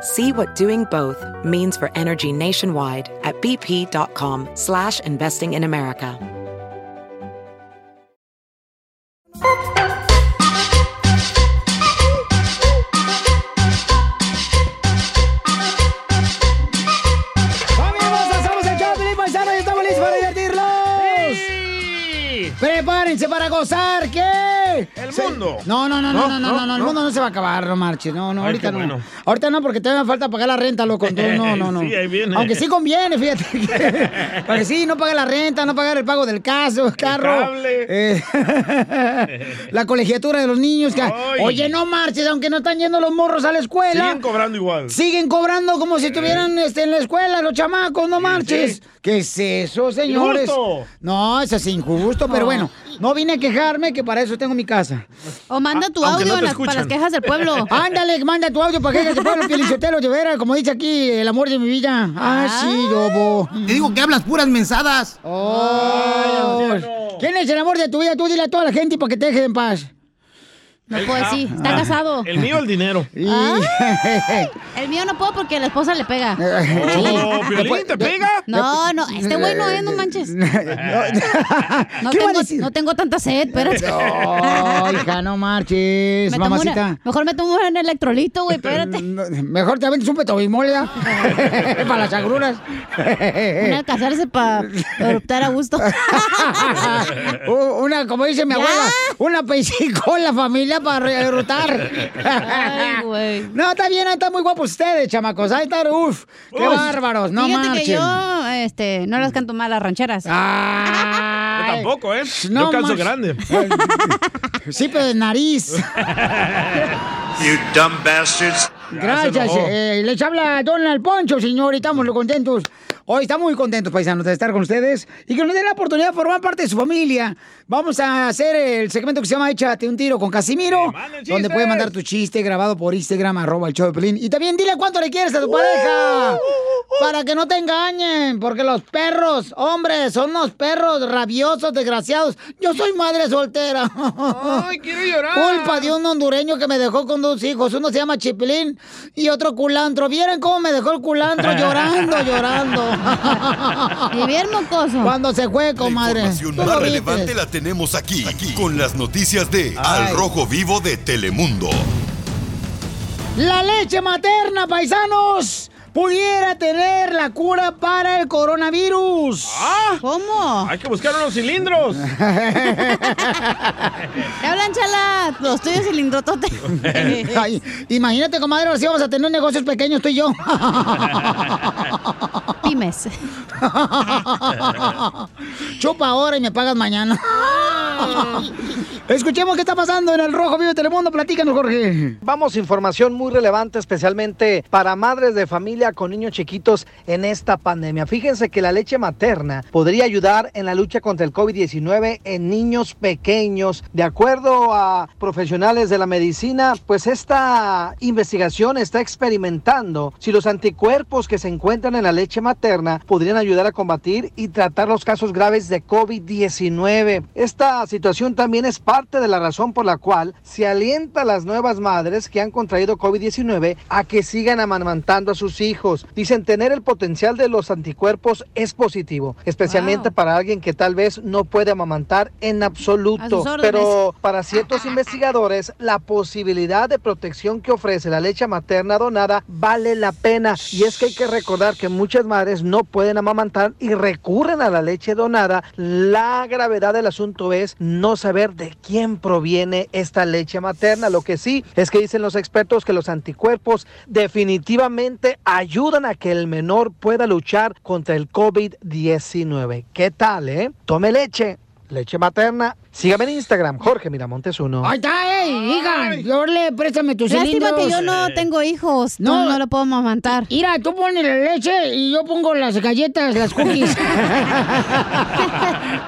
See what doing both means for energy nationwide at bp.com slash investing in America. ¡Familia ¡Somos el Choplin, paisano! ¡Y estamos listos para divertirlos! ¡Prepárense para gozar! El Se- mundo. No, no, no, no, no, no, no, no, el mundo no se va a acabar, no marches. No, no, Ay, ahorita no. bueno. Ahorita no, porque todavía me falta pagar la renta, loco. Entonces, no, no, no. Sí, ahí viene. Aunque sí conviene, fíjate. que- Porque sí, no pagar la renta, no pagar el pago del caso, carro. cable. eh, la colegiatura de los niños. que-. Oye, no marches, aunque no están yendo los morros a la escuela. Siguen cobrando igual. Siguen cobrando como si estuvieran este, en la escuela los chamacos, no marches. sí. ¿Qué es eso, señores? Injusto. No, eso es injusto, pero bueno, no vine a quejarme que para eso tengo mi casa. O manda tu audio no las- para las quejas del pueblo. Ándale, manda tu audio para que se pueblo Pielichotelo, de veras, como dice aquí, el amor de mi vida. Ah, sí, lobo. Te digo que hablas puras mensadas. Oh. ¿Quién es el amor de tu vida? Tú dile a toda la gente para que te dejen en paz. No puedo decir, está casado. El mío, el dinero. Y- El mío no puedo porque la esposa le pega. Oh, Piolín, ¿te pega? No, no, este güey no es, no manches. No ¿Qué va a tengo, no tengo tanta sed, espérate. No, hija, no marches, Me mamacita. una- mejor me tomo un electrolito, güey, espérate. No, Mejor te aventas un petobimol, ¿ya? Para las agruras. Una al casarse para adoptar a gusto. Una, como dice mi ¿Ya? abuela, una con la familia para derrotar. Ay, güey. No, está bien, están muy guapos ustedes, chamacos. Ahí están, uf, qué Uf. bárbaros, no Fíjate marchen. que yo este, no las canto mal las rancheras. Yo tampoco, ¿eh? No Yo más. grande. Sí, pero de nariz. You dumb bastards. Gracias. eh, les habla Donald Poncho, señor, y estamos contentos. Hoy estamos muy contentos, paisanos, de estar con ustedes y que nos den la oportunidad de formar parte de su familia. Vamos a hacer el segmento que se llama Échate un tiro con Casimiro, ¡Que manden donde puedes mandar tu chiste grabado por Instagram, arroba el show de Pelín. Y también dile cuánto le quieres a tu pareja, para que no te engañen, porque los perros, hombres, son unos perros rabiosos, desgraciados. Yo soy madre soltera. Ay, quiero llorar. Culpa de un hondureño que me dejó con dos hijos. Uno se llama Chipilín y otro culantro. ¿Vieron cómo me dejó el culantro llorando, llorando? Y bien mocoso. Cuando se fue, La comadre. información Tú más relevante viste. la tenemos aquí, aquí, con las noticias de Ay. Al Rojo Vivo de Telemundo. La leche materna, paisanos, pudiera tener la cura para el coronavirus. Ah, ¿Cómo? hay que buscar unos cilindros. ¿Te hablan, chala? Los tuyos cilindrotote. Ay, imagínate, comadre, sí vamos a tener negocios pequeños tú y yo. Pymes. Chupa ahora y me pagas mañana. Escuchemos qué está pasando en el Rojo Vivo de Telemundo. Platícanos, Jorge. Vamos, información muy relevante, especialmente para madres de familia con niños chiquitos en esta pandemia. Fíjense que la leche materna podría ayudar en la lucha contra el COVID-19 en niños pequeños. De acuerdo a profesionales de la medicina, pues esta investigación está experimentando si los anticuerpos que se encuentran en la leche materna podrían ayudar a combatir y tratar los casos graves de COVID-19. Esta situación también es parte de la razón por la cual se alienta a las nuevas madres que han contraído COVID-19 a que sigan amamantando a sus hijos. Dicen tener el potencial de los anticuerpos es positivo, especialmente para alguien que tal vez no puede amamantar en absoluto. Pero para ciertos investigadores, la posibilidad de protección que ofrece la leche materna donada vale la pena. Y es que hay que recordar que muchas madres no pueden amamantar y recurren a la leche donada. La gravedad del asunto es no saber de quién proviene esta leche materna. Lo que sí es que dicen los expertos que los anticuerpos definitivamente ayudan a que el menor pueda luchar contra el COVID-19. ¿Qué tal, eh? Tome leche, leche materna. Sígame en Instagram, Jorge Miramontes uno. Ahí está, ey, hija, yo le préstame tus Lástima cilindros. que yo no tengo hijos. No, no, lo puedo amamantar. Mira, tú pones la leche y yo pongo las galletas, las cookies.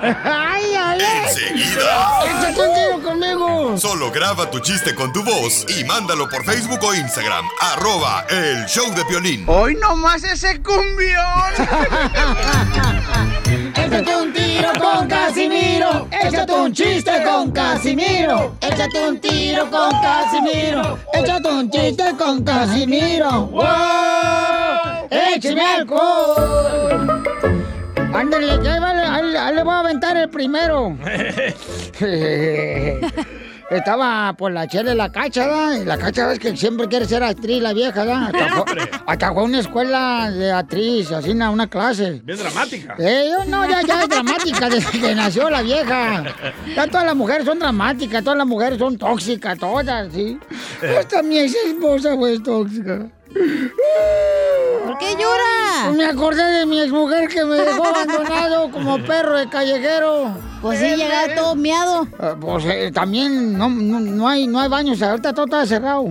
¡Ay, ay, ay! Enseguida. ¡Échate un tiro conmigo! Solo graba tu chiste con tu voz y mándalo por Facebook o Instagram. Arroba el show de violín. Hoy nomás ese cumbión. Échate un tiro con Casimiro. Échate un chiste con Casimiro. Échate un tiro con Casimiro. Échate un chiste con Casimiro. ¡Wow! ¡Échame alcohol! Ándale, que ahí, vale, ahí- ahí le voy a aventar el primero. Estaba por la chela de la cacha, ¿verdad? Y la cacha ves que siempre quiere ser actriz, la vieja, ¿verdad? Hasta fue, hasta fue a una escuela de actriz, así, una, una clase. Bien dramática. Eh, yo no, ya, ya es dramática desde que nació la vieja. Ya todas las mujeres son dramáticas, todas las mujeres son tóxicas, todas, ¿sí? Hasta mi ex esposa fue tóxica. ¿Por qué llora? Me acordé de mi ex mujer que me dejó abandonado como perro de callejero. Pues sí, llegaba todo miado. Eh, Pues eh, también no, no, no hay, no hay baños, ahorita todo está cerrado.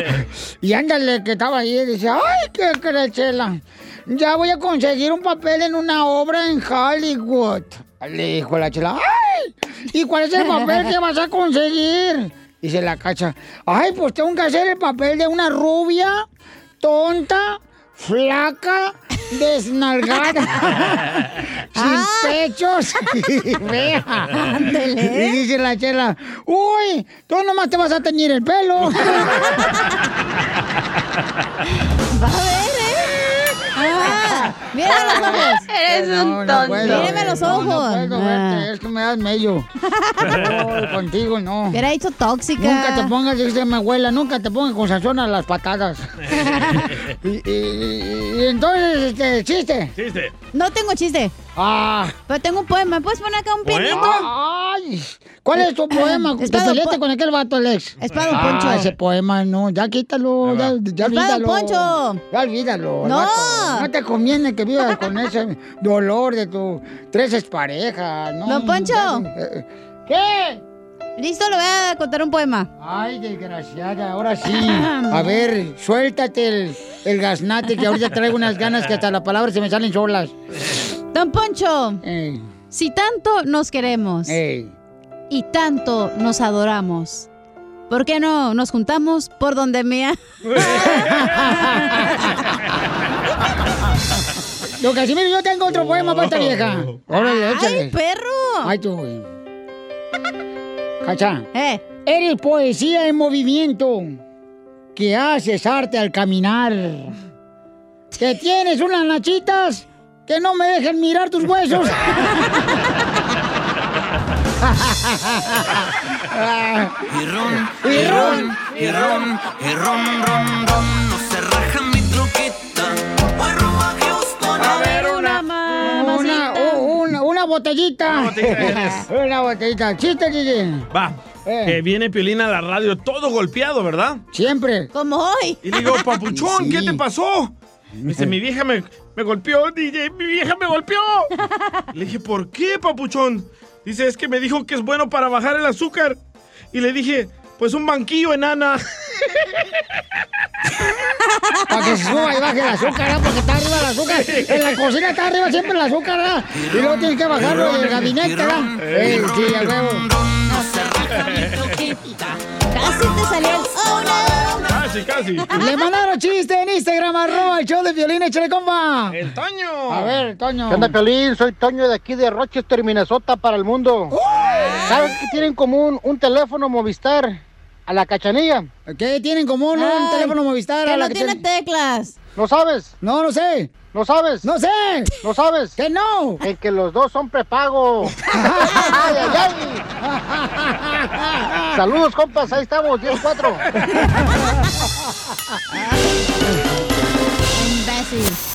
y ándale, que estaba ahí y dice, ay, qué crechela. Ya voy a conseguir un papel en una obra en Hollywood. Le dijo la chela, ay, ¿y cuál es el papel que vas a conseguir? Dice la cacha, ay, pues tengo que hacer el papel de una rubia, tonta, flaca, desnalgada, sin pechos y. Ándele. Y dice la chela, uy, tú nomás te vas a teñir el pelo. Va a ver. Ah, mira los ojos. Eres No, un no tonto. puedo. Míreme los No, ojos. No, puedo Ah. verte, es que me das medio. No, contigo no. Hubiera dicho tóxica. Nunca te pongas, dice mi abuela, nunca te pongas con sazón a las patadas. y, y- y- y entonces, este, chiste. Chiste. No tengo chiste, Ah, pero tengo un poema. ¿Puedes poner acá un pianito? ay, ¿cuál es tu poema? ¿Te peleaste con aquel vato, Alex? Es para don Poncho. Ah, ese poema, no, ya quítalo, ya, ya Es para olvídalo. Poncho. Ya olvídalo. No. No te conviene que vivas con ese dolor de tu tres exparejas, ¿no? Don Poncho. Ya, eh, ¿Qué? Listo, le voy a contar un poema. Ay, desgraciada, ahora sí. A ver, suéltate el, el gaznate que ahorita traigo unas ganas que hasta las palabras se me salen solas. Don Poncho, Ey, si tanto nos queremos ey. y tanto nos adoramos, ¿por qué no nos juntamos por donde mea? Don Casimiro, yo tengo otro poema para esta vieja. Órale, échale. ¡Ay, perro! Ay, tú, güey. Cacha, Eh, eres poesía en movimiento que haces arte al caminar. Que tienes unas nachitas que no me dejen mirar tus huesos. Y ron, Y ron, y ron, y ron, ron, ron. Botellita. Una botellita una botellita. Chiste, Gigi. Va. Eh. Eh, viene Piolín a la radio todo golpeado, ¿verdad? Siempre. Como hoy. Y le digo, papuchón, Sí. ¿qué te pasó? Me dice, mi vieja me, me golpeó, DJ, mi vieja me golpeó. Le dije, ¿por qué, papuchón? Dice, es que me dijo que es bueno para bajar el azúcar. Y le dije, pues un banquillo, enana. Para que se suba y baje el azúcar, ¿verdad? porque está arriba el azúcar. En la cocina está arriba siempre el azúcar, ¿verdad? Y luego tienes que bajarlo en el gabinete, ¿verdad? Eh, sí, a huevo. No se raja mi troquita. Casi te salió el... ¡Oh, no! Casi, casi. Le mandaron chiste en Instagram, arroba el show de violín, échale compa. El Toño. A ver, Toño. ¿Qué onda, Piolín? Soy Toño de aquí de Rochester, Minnesota, para el mundo. ¿Sabes qué tienen en común un teléfono Movistar a la cachanilla? ¿Qué tienen en común un Ay, teléfono Movistar que a la no tiene teclas? ¿No sabes? No, no sé. ¿No sabes? No sé. ¿No sabes? Que no. En que los dos son prepago. ay, ay, ay. Saludos, compas. Ahí estamos, 10-4.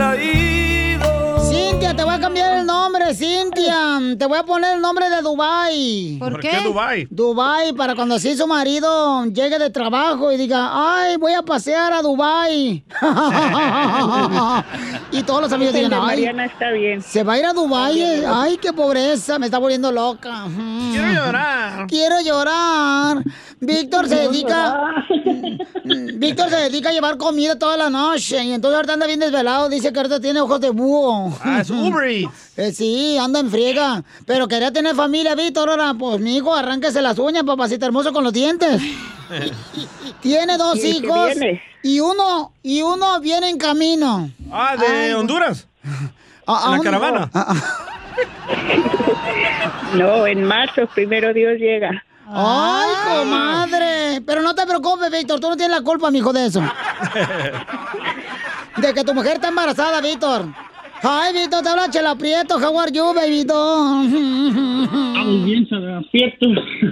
traído. Cintia, te voy a cambiar el nombre, Cintia. Te voy a poner el nombre de Dubai. ¿Por ¿Por qué qué? Dubái? Dubai, para cuando así su marido llegue de trabajo y diga, ay, voy a pasear a Dubai. y todos los amigos digan, de ay, Mariana está bien. se va a ir a Dubai. eh. Ay, qué pobreza, me está volviendo loca. Quiero llorar. Quiero llorar. Víctor se dedica. Víctor se dedica a llevar comida toda la noche y entonces ahorita anda bien desvelado. Dice que ahorita tiene ojos de búho. Ah, es Uber. Eh, sí, anda en friega. Pero quería tener familia, Víctor. Ahora, pues mi hijo, arránquese las uñas, papacito hermoso, con los dientes. Tiene dos ¿Y qué hijos. viene? Y uno, y uno viene en camino. Ah, de Ay, Honduras. ¿A- a en la caravana. No, en marzo, primero Dios llega. Ay, comadre. Pero no te preocupes, Víctor. Tú no tienes la culpa, mijo, de eso. De que tu mujer está embarazada, Víctor. Ay, Víctor, te habla Chela Prieto. How are you, bien, Chela Prieto.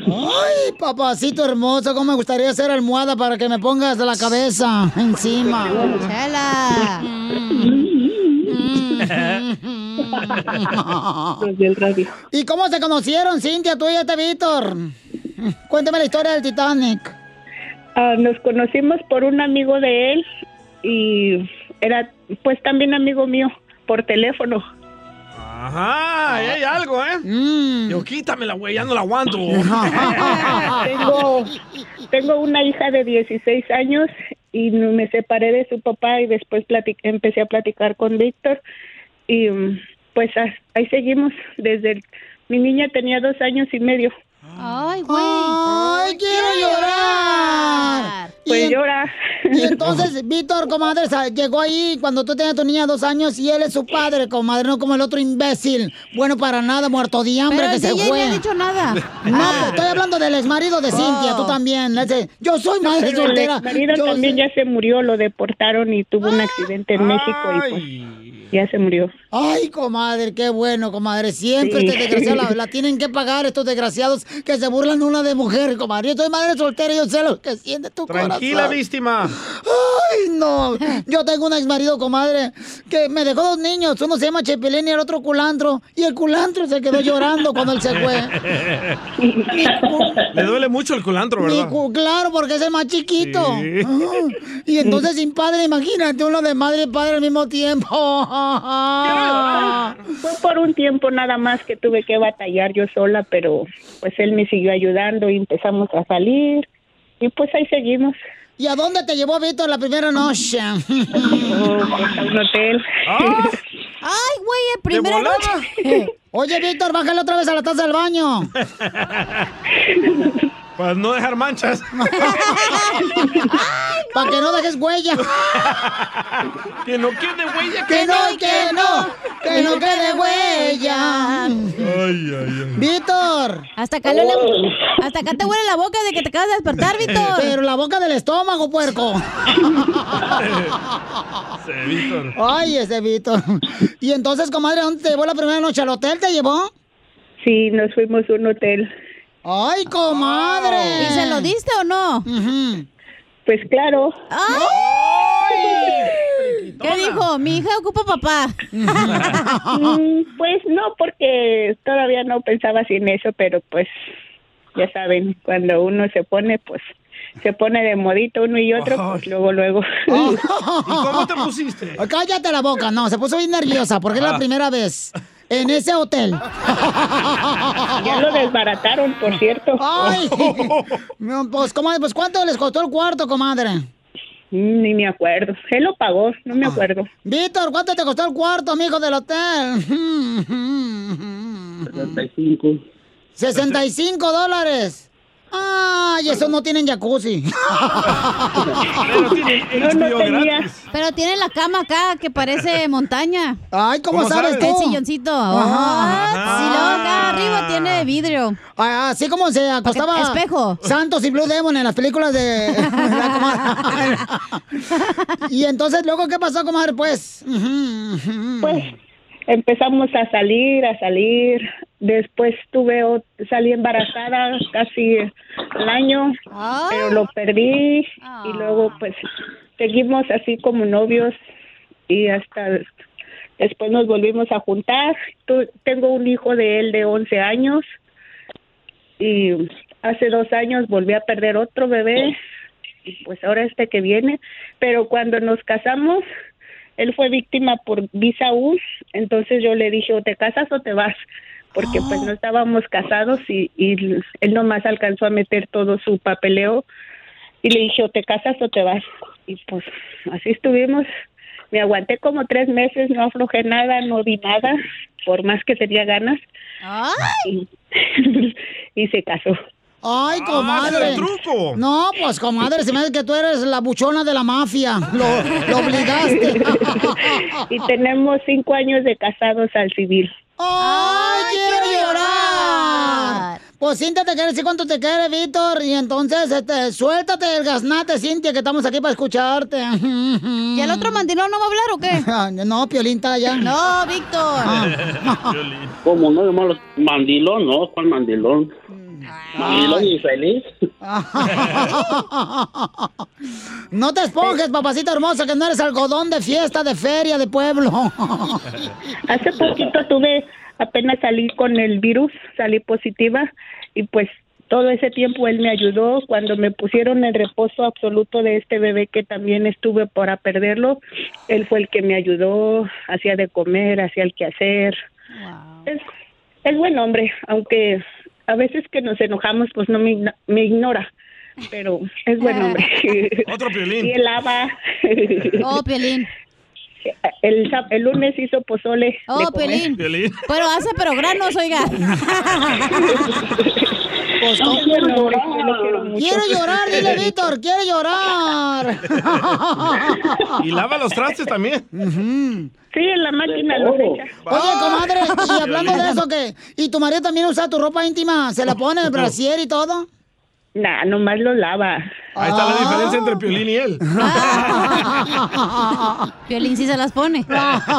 Ay, papacito hermoso, cómo me gustaría hacer almohada para que me pongas la cabeza encima. Chela. ¿Y cómo se conocieron, Cintia, tú y este Víctor? Cuéntame la historia del Titanic. Ah, nos conocimos por un amigo de él y era pues también amigo mío por teléfono. Ajá, ahí hay algo, ¿eh? Mm. Yo quítamela, güey, ya no la aguanto. tengo, tengo una hija de 16 años y me separé de su papá y después empecé a platicar con Víctor y pues ah, ahí seguimos desde el- mi niña tenía dos años y medio. Ay, güey. Ay, quiero llorar. Pues en- llora. Y entonces, Víctor, comadre, llegó ahí cuando tú tenías a tu niña dos años y él es su padre, comadre, no como el otro imbécil. Bueno, para nada, muerto de hambre Pero que el se fue. ni ha dicho nada. No, pues, estoy hablando del exmarido de Cintia, tú también. ese, yo soy madre Pero el soltera. marido yo también soy- ya se murió, lo deportaron y tuvo un accidente en México y pues ya se murió. Ay, comadre, qué bueno, comadre. Siempre Sí. este desgraciado la, la tienen que pagar estos desgraciados que se burlan una de mujer, comadre. Yo soy madre soltera y yo sé lo que siente tu Tranquila, corazón. víctima. Ay, no. Yo tengo un exmarido, comadre, que me dejó dos niños. Uno se llama Chepelín y el otro culantro. Y el culantro se quedó llorando cuando él se fue. Le duele mucho el culantro, ¿verdad? cu- claro, porque es el más chiquito. Sí. Ah, Y entonces sin padre, imagínate, uno de madre y padre al mismo tiempo. Fue por un tiempo nada más que tuve que batallar yo sola, pero pues él me siguió ayudando y empezamos a salir y pues ahí seguimos. ¿Y a dónde te llevó Víctor la primera noche? Oh, a un hotel. ¡Ay, güey, el primero noche! Oye, Víctor, bájale otra vez a la taza del baño. Para no dejar manchas. Para que no dejes huella. que no quede huella. Que no, que no, que no quede huella. Ay, ay, ay. Víctor. Hasta acá, le hasta acá te huele la boca de que te acabas de despertar, Víctor. Pero la boca del estómago, puerco. Sí, Víctor. Ay, ese Víctor. Y entonces, comadre, ¿dónde te llevó la primera noche? ¿Al hotel te llevó? Sí, nos fuimos a un hotel. ¡Ay, comadre! ¿Y se lo diste o no? Pues claro. ¿Qué dijo? Mi hija ocupa papá. Mm, pues no, porque todavía no pensaba así en eso, pero pues ya saben, cuando uno se pone, pues se pone de modito uno y otro, pues luego, luego. Oh. ¿Y cómo te pusiste? Cállate la boca, no, se puso bien nerviosa porque es la Ah. primera vez en ese hotel. Ya lo desbarataron, por cierto. Ay, no, pues, comadre, pues ¿cuánto les costó el cuarto, comadre? Ni me acuerdo. Él lo pagó, no me acuerdo. Víctor, ¿cuánto te costó el cuarto, amigo del hotel? 75. 65 dólares. Ay, esos no tienen jacuzzi. No, no tenía. Pero tiene la cama acá que parece montaña. Ay, ¿cómo, ¿Cómo sabes El tú? silloncito. Ajá. Sí, luego acá arriba tiene vidrio. Ah, Así como se acostaba Espejo. Santos y Blue Demon en las películas de la comadre. Y entonces, luego, ¿qué pasó, comadre? Pues. Pues empezamos a salir, a salir. Después tuve, salí embarazada casi el año, pero lo perdí. Y luego, pues, seguimos así como novios y hasta después nos volvimos a juntar. Tu- tengo un hijo de él de 11 años y hace dos años volví a perder otro bebé y pues ahora este que viene. Pero cuando nos casamos, él fue víctima por visa U, entonces yo le dije o te casas o te vas, porque pues no estábamos casados y, y él nomás alcanzó a meter todo su papeleo y le dije o te casas o te vas. Y pues así estuvimos. Me aguanté como tres meses, no aflojé nada, no di nada, por más que tenía ganas. Y, y se casó. Ay, comadre. ese es el truco. No, pues, comadre, se me hace que tú eres la buchona de la mafia. Lo, lo obligaste. y tenemos cinco años de casados al civil. ¡Ay, quiero llorar! Pues Cintia te quiere decir cuánto te quiere, Víctor. Y entonces, este, suéltate el gasnate, Cintia, que estamos aquí para escucharte. ¿Y el otro mandilón no va a hablar o qué? no, Piolín está allá. No, Víctor. ¿Cómo no? Mandilón, ¿no? ¿Cuál mandilón? Mandilón infeliz. No te esponjes, papacita hermosa, que no eres algodón de fiesta, de feria, de pueblo. Hace poquito tuve, apenas salí con el virus, salí positiva y pues todo ese tiempo él me ayudó. Cuando me pusieron en reposo absoluto de este bebé que también estuve para perderlo, él fue el que me ayudó, hacía de comer, hacía el quehacer. Es, es buen hombre, aunque a veces que nos enojamos pues no me, me ignora. Pero es buen hombre. Otro Piolín. Y él lava. Oh, Piolín. El, el lunes hizo pozole. Oh. Piolín. Pero hace pero granos, oiga. Pues, No, quiero llorar, lo quiero mucho. Quiero llorar, dile, Víctor, quiero llorar. Y lava los trastes también. Sí, en la máquina lo echa. Oye, comadre, y hablando de eso, que ¿Y tu marido también usa tu ropa íntima? ¿Se la pone el brasier y todo? Nah, nomás lo lava. Ahí está la diferencia entre Piolín y él. Piolín sí se las pone.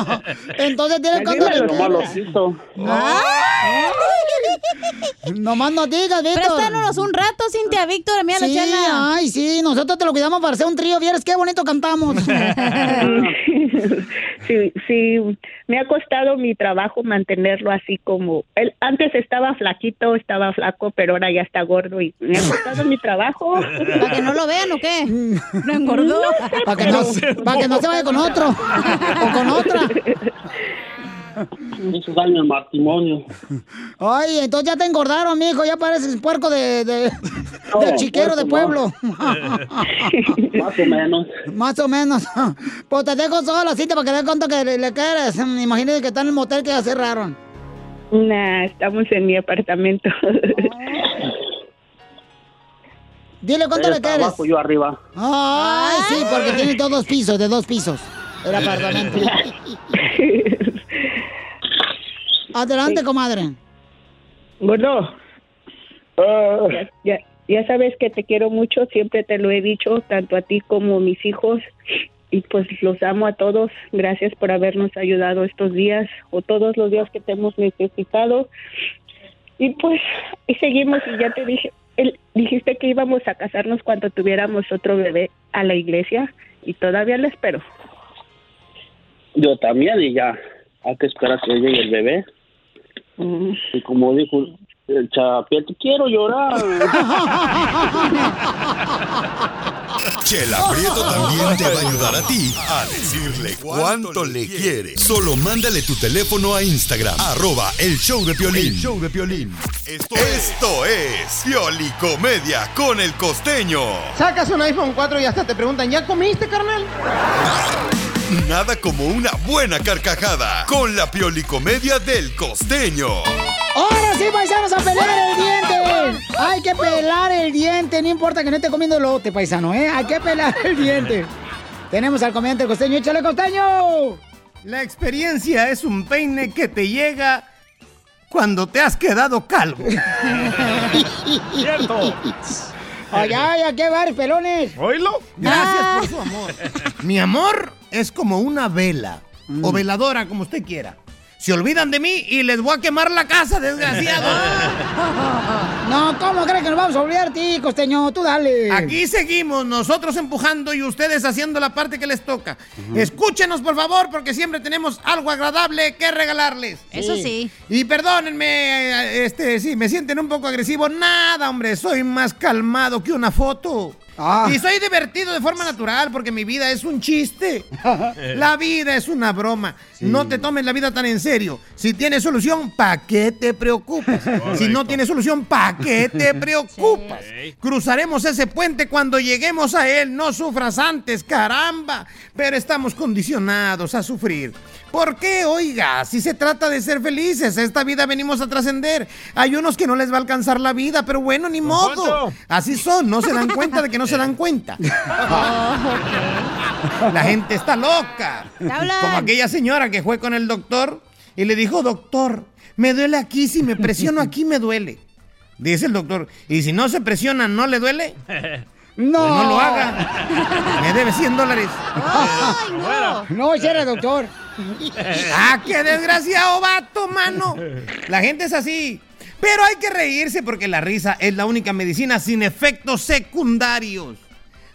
Entonces tienes cuánto. Nomás no digas, Víctor. Préstanos un rato, Cintia, Víctor, a mí a la Sí, chela. ay, sí, nosotros te lo cuidamos para hacer un trío. ¿Vieres qué bonito cantamos? sí, sí, me ha costado mi trabajo mantenerlo así como él antes estaba flaquito, estaba flaco, pero ahora ya está gordo y me ha costado mi trabajo. ¿Para que no lo vean o qué? ¿Lo engordó? Para que, no, pa' que no se vaya con otro. O con otra. Muchos años de matrimonio. Ay, entonces ya te engordaron, mijo. Ya pareces puerco de, de, No, de chiquero de pueblo. Más o menos. Más o menos. Pues te dejo sola, cita, para que des cuenta que le, le quieres. Imagínate que está en el motel que ya cerraron. Nah, estamos en mi apartamento. Dile cuánto Ella le quieres. abajo, yo arriba. Ay, sí, porque tiene todos dos pisos, de dos pisos. El apartamento. Adelante, comadre. Bueno, ya, ya, ya sabes que te quiero mucho, siempre te lo he dicho, tanto a ti como a mis hijos. Y pues los amo a todos. Gracias por habernos ayudado estos días o todos los días que te hemos necesitado. Y pues, y seguimos y ya te dije, el- dijiste que íbamos a casarnos cuando tuviéramos otro bebé a la iglesia y todavía lo espero. Yo también y ya. Hay que esperar que llegue el bebé. Y como dijo el chapieto, quiero llorar. Chela Prieto también te va a ayudar a ti a decirle cuánto le quiere. Solo mándale tu teléfono a Instagram, arroba el show de Piolín. El show de Piolín. Esto, esto es Piolicomedia con el costeño. Sacas un iPhone 4 y hasta te preguntan, ¿ya comiste, carnal? Nada como una buena carcajada con la Piolicomedia del costeño. Ahora sí, paisanos, a pelear el diente. Hay que pelar el diente, no importa que no esté comiendo lote, paisano, ¿eh? Hay que pelar el diente. Tenemos al comediante costeño, échale costeño. La experiencia es un peine que te llega cuando te has quedado calvo. Cierto. Ay, ay, ¿a qué varios pelones? ¿Oílo? Gracias por su amor. Mi amor es como una vela o veladora, como usted quiera. Se olvidan de mí y les voy a quemar la casa, desgraciado. No, ¿cómo crees que nos vamos a olvidar ti, costeño? Tú dale. Aquí seguimos, nosotros empujando y ustedes haciendo la parte que les toca. Escúchenos, por favor, porque siempre tenemos algo agradable que regalarles. Eso sí. Y perdónenme, este, si me sienten un poco agresivo. Nada, hombre, soy más calmado que una foto. Ah. Y soy divertido de forma natural porque mi vida es un chiste. La vida es una broma. No te tomes la vida tan en serio. Si tienes solución, ¿pa' qué te preocupas? Si no tienes solución, ¿pa' qué te preocupas? Cruzaremos ese puente cuando lleguemos a él. No sufras antes, caramba. Pero estamos condicionados a sufrir. ¿Por qué? Oiga, si se trata de ser felices, esta vida venimos a trascender. Hay unos que no les va a alcanzar la vida, pero bueno, ni modo. Así son, no se dan cuenta de que no se dan cuenta. La gente está loca. Como aquella señora que fue con el doctor y le dijo, doctor, me duele aquí, si me presiono aquí me duele. Dice el doctor, ¿y si no se presiona, no le duele? No. Pues no lo haga. Me debe 100 dólares. Ay, no. No, ese era doctor. ¡Ah, qué desgraciado vato, mano! La gente es así. Pero hay que reírse porque la risa es la única medicina sin efectos secundarios.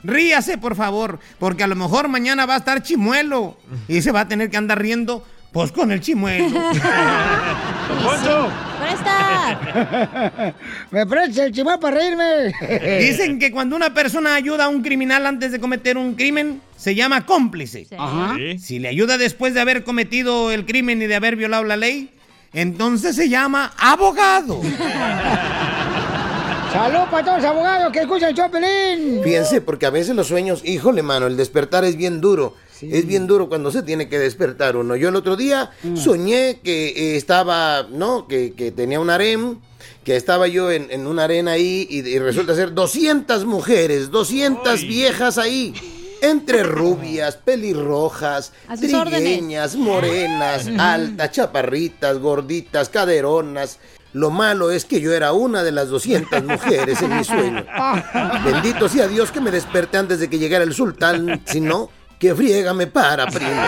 Ríase, por favor, porque a lo mejor mañana va a estar chimuelo y se va a tener que andar riendo, pues con el chimuelo. Poncho. ¡Presta! Me presta el chimuelo para reírme. Dicen que cuando una persona ayuda a un criminal antes de cometer un crimen, se llama cómplice. Ajá. Sí. Si le ayuda después de haber cometido el crimen y de haber violado la ley, entonces se llama abogado. Salud para todos los abogados que escuchan el Chopelín. Fíjense, porque a veces los sueños, híjole, mano, el despertar es bien duro. Es bien duro cuando se tiene que despertar uno. Yo el otro día soñé que eh, estaba, ¿no? Que, que tenía un harem, que estaba yo en, en una arena ahí y, y resulta ser 200 mujeres, 200 viejas ahí. Entre rubias, pelirrojas, trigueñas, morenas, altas, chaparritas, gorditas, caderonas. Lo malo es que yo era una de las 200 mujeres en mi sueño. Bendito sea Dios que me desperté antes de que llegara el sultán, si no, que friega me para, primo.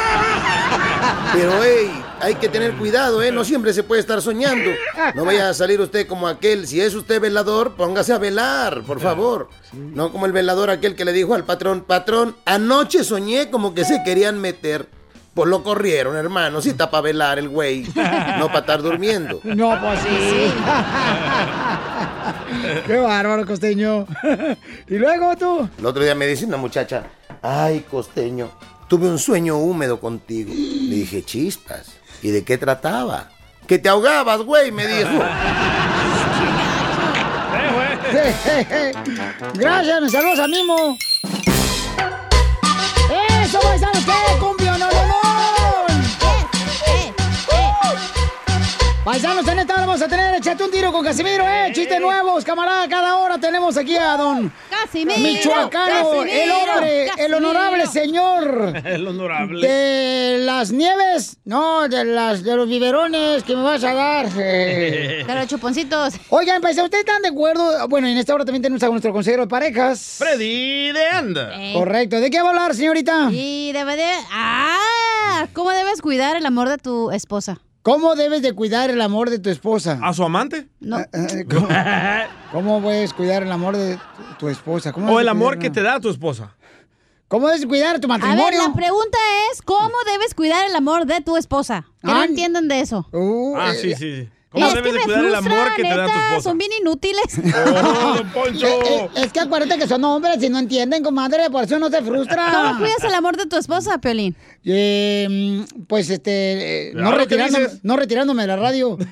Pero, hey, hay que tener cuidado, ¿eh? No siempre se puede estar soñando. No vaya a salir usted como aquel. Si es usted velador, póngase a velar, por favor. No como el velador aquel que le dijo al patrón, patrón, anoche soñé como que se querían meter. Pues lo corrieron, hermano. Sí está para velar el güey. No para estar durmiendo. No, pues sí. Qué bárbaro, costeño. y luego tú. El otro día me dice una muchacha, ay, costeño, tuve un sueño húmedo contigo. Le dije, chispas. ¿Y de qué trataba? Que te ahogabas, güey, me dijo. Gracias, nos saludos a Mimo. ¡Eso, paisanos! ¡Qué cumbio, no, no, no! Paisanos, en esta hora vamos a tener Échate un tiro con Casimiro, ¿eh? Chistes nuevos, camarada. Cada hora tenemos aquí a don Casimiro. Michoacano, el Casimiro, hombre, el honorable señor El honorable. de las nieves, no, de las de los biberones que me vas a dar. eh. De los chuponcitos. Oigan, paisanos, ¿ustedes están de acuerdo? Bueno, en esta hora también tenemos a nuestro consejero de parejas. Freddy de Anda. Eh. Correcto. ¿De qué va a hablar, señorita? Y debe de... ¡Ah! ¿Cómo debes cuidar el amor de tu esposa? ¿Cómo debes de cuidar el amor de tu esposa? ¿A su amante? No. Eh, ¿Cómo, cómo puedes cuidar el amor de tu esposa? ¿Cómo O el amor cuidar- que te da tu esposa. ¿Cómo debes cuidar tu A matrimonio? ver, la pregunta es, ¿cómo debes cuidar el amor de tu esposa? Que no entiendan de eso. Uh, Ah, eh, sí, sí. ¿Cómo es debes que de me cuidar el frustra, amor que te da tu neta, esposa? Son bien inútiles. ¡Oh, don Poncho! Eh, eh, es que acuérdate que son hombres y no entienden, comadre, por eso no se frustra. ¿Cómo cuidas el amor de tu esposa, Piolín? Eh, pues este, eh, no, Ahora, ¿qué retirándome, no retirándome de la radio.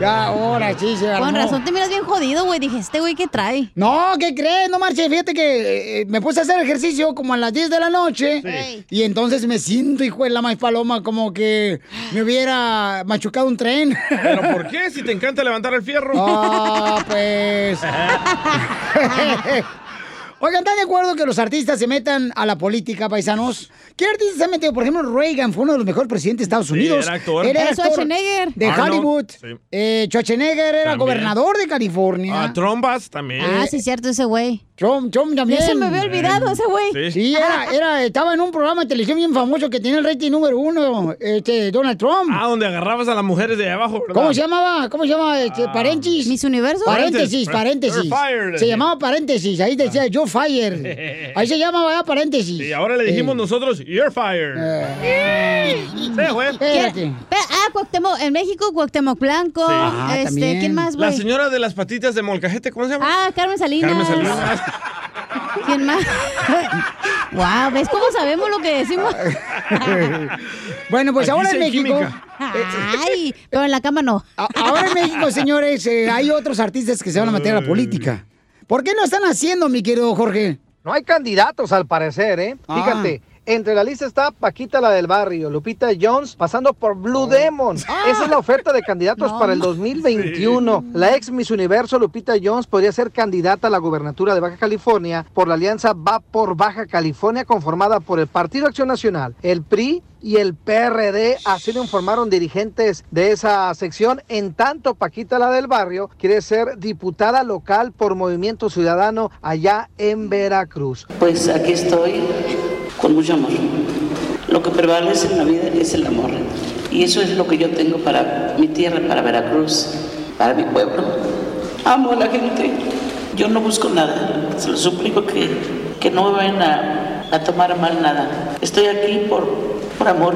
Ya, ahora sí se armó. Con razón te miras bien jodido, güey. Dije, este güey, ¿qué trae? No, ¿qué crees? No marche, fíjate que eh, me puse a hacer ejercicio como a las 10 de la noche Sí. y entonces me siento, hijo de la más paloma, como que me hubiera machucado un tren. ¿Pero por qué? Si te encanta levantar el fierro. Ah, pues. Oigan, ¿están de acuerdo que los artistas se metan a la política, paisanos? ¿Qué artista se ha metido? Por ejemplo, Reagan fue uno de los mejores presidentes de Estados Unidos. era actor. Era Era actor Schwarzenegger. de Arnold, Hollywood. sí. Eh, Schwarzenegger era También. gobernador de California. Ah, trombas también. Ah, sí, cierto, ese güey. Trump, Trump también. Ya se me había olvidado ese güey. Sí. Sí, era, era, estaba en un programa de televisión bien famoso que tenía el rating número uno, este, Donald Trump. Ah, donde agarrabas a las mujeres de abajo, ¿verdad? ¿Cómo se llamaba? ¿Cómo se llama? Este, paréntesis. ¿Mis universos? Paréntesis, paréntesis. Se llamaba paréntesis. Ahí decía yo fire. Ahí se llamaba ya paréntesis. Y ahora le dijimos Eh, nosotros, you're fired. Sí, güey. Espérate. Ah, Cuauhtémoc, en México, Cuauhtémoc Blanco. Sí. Ah, este, también. ¿quién más, La güey? señora de las patitas de molcajete, ¿cómo se llama? Ah, Carmen Salinas. Carmen Salinas. ¿Quién más? wow, ¿ves cómo sabemos lo que decimos? bueno, pues Aquí ahora en hay México. química. Ay, pero en la cama no. Ahora en México, señores, eh, hay otros artistas que se van a meter a la política. ¿Por qué no están haciendo, mi querido Jorge? No hay candidatos al parecer, ¿eh? Ah. Fíjate. Entre la lista está Paquita la del barrio, Lupita Jones, pasando por Blue Demon. Esa es la oferta de candidatos No, para el 2021. La ex Miss Universo Lupita Jones podría ser candidata a la gubernatura de Baja California por la alianza Va por Baja California conformada por el Partido Acción Nacional, el PRI y el PRD. Así lo informaron dirigentes de esa sección. En tanto, Paquita la del barrio quiere ser diputada local por Movimiento Ciudadano allá en Veracruz. Pues aquí estoy con mucho amor. Lo que prevalece en la vida es el amor. Y eso es lo que yo tengo para mi tierra, para Veracruz, para mi pueblo. Amo a la gente. Yo no busco nada. Se lo suplico que, que no me vayan a, a tomar a mal nada. Estoy aquí por, por amor,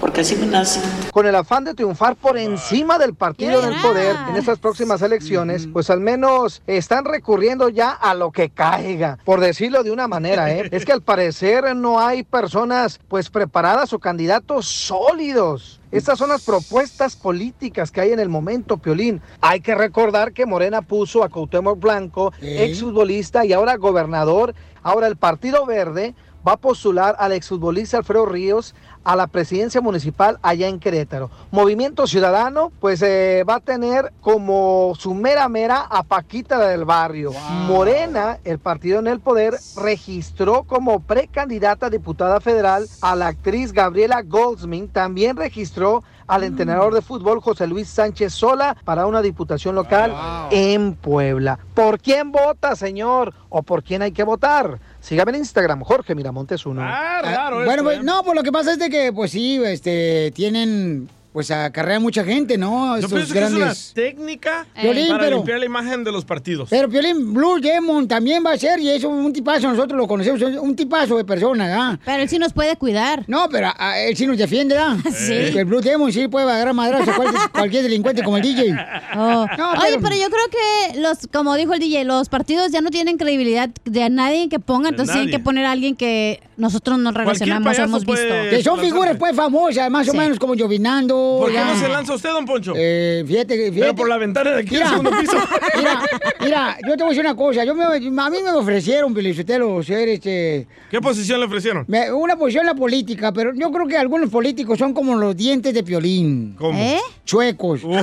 porque así me nace. con el afán de triunfar por encima del partido del poder en estas próximas elecciones, pues al menos están recurriendo ya a lo que caiga, por decirlo de una manera, ¿eh? Es que al parecer no hay personas pues preparadas o candidatos sólidos. Estas son las propuestas políticas que hay en el momento, Piolín. Hay que recordar que Morena puso a Cuauhtémoc Blanco, ¿Eh? exfutbolista y ahora gobernador. Ahora el Partido Verde va a postular al exfutbolista Alfredo Ríos a la presidencia municipal allá en Querétaro. Movimiento Ciudadano, pues eh, va a tener como su mera mera a Paquita la del barrio. Morena, el partido en el poder, registró como precandidata a diputada federal a la actriz Gabriela Goldsmith. También registró al entrenador de fútbol José Luis Sánchez Sola para una diputación local en Puebla. ¿Por quién vota, señor? ¿O por quién hay que votar? Sígame en Instagram, Jorge Miramontes uno. Ah, raro bueno, esto, pues, ¿eh? no, pues lo que pasa es de que, pues sí, este, tienen, pues acarrean mucha gente, ¿no? Yo Estos que es grandes. una técnica Piolín, para pero- limpiar la imagen de los partidos. Pero Piolín Blue Demon también va a ser, y eso es un tipazo, nosotros lo conocemos, es un tipazo de persona, ¿ah? Pero él sí nos puede cuidar. No, pero ah, él sí nos defiende, ¿ah? Sí. El Blue Demon sí puede agarrar madrazo a cualquier, cualquier delincuente como el DJ. Oh. No, Oye, pero yo creo que los, como dijo el DJ, los partidos ya no tienen credibilidad de nadie que ponga, entonces tienen que poner a alguien que nosotros nos relacionamos, hemos visto. puede- Que son figuras pues famosas, más o Sí. menos como Llovinando. ¿Por qué ya. no se lanza usted, don Poncho? Eh, fíjate, que- fíjate. Pero por la ventana de aquí Mira, al segundo piso. mira, mira, yo te voy a decir una cosa. Yo me, a mí me ofrecieron, Felicitelo, ser este. ¿Qué posición le ofrecieron? me- una posición en la política, pero yo creo que algunos políticos son como los dientes de piolín. ¿Cómo? ¿Eh? Chuecos. Uh,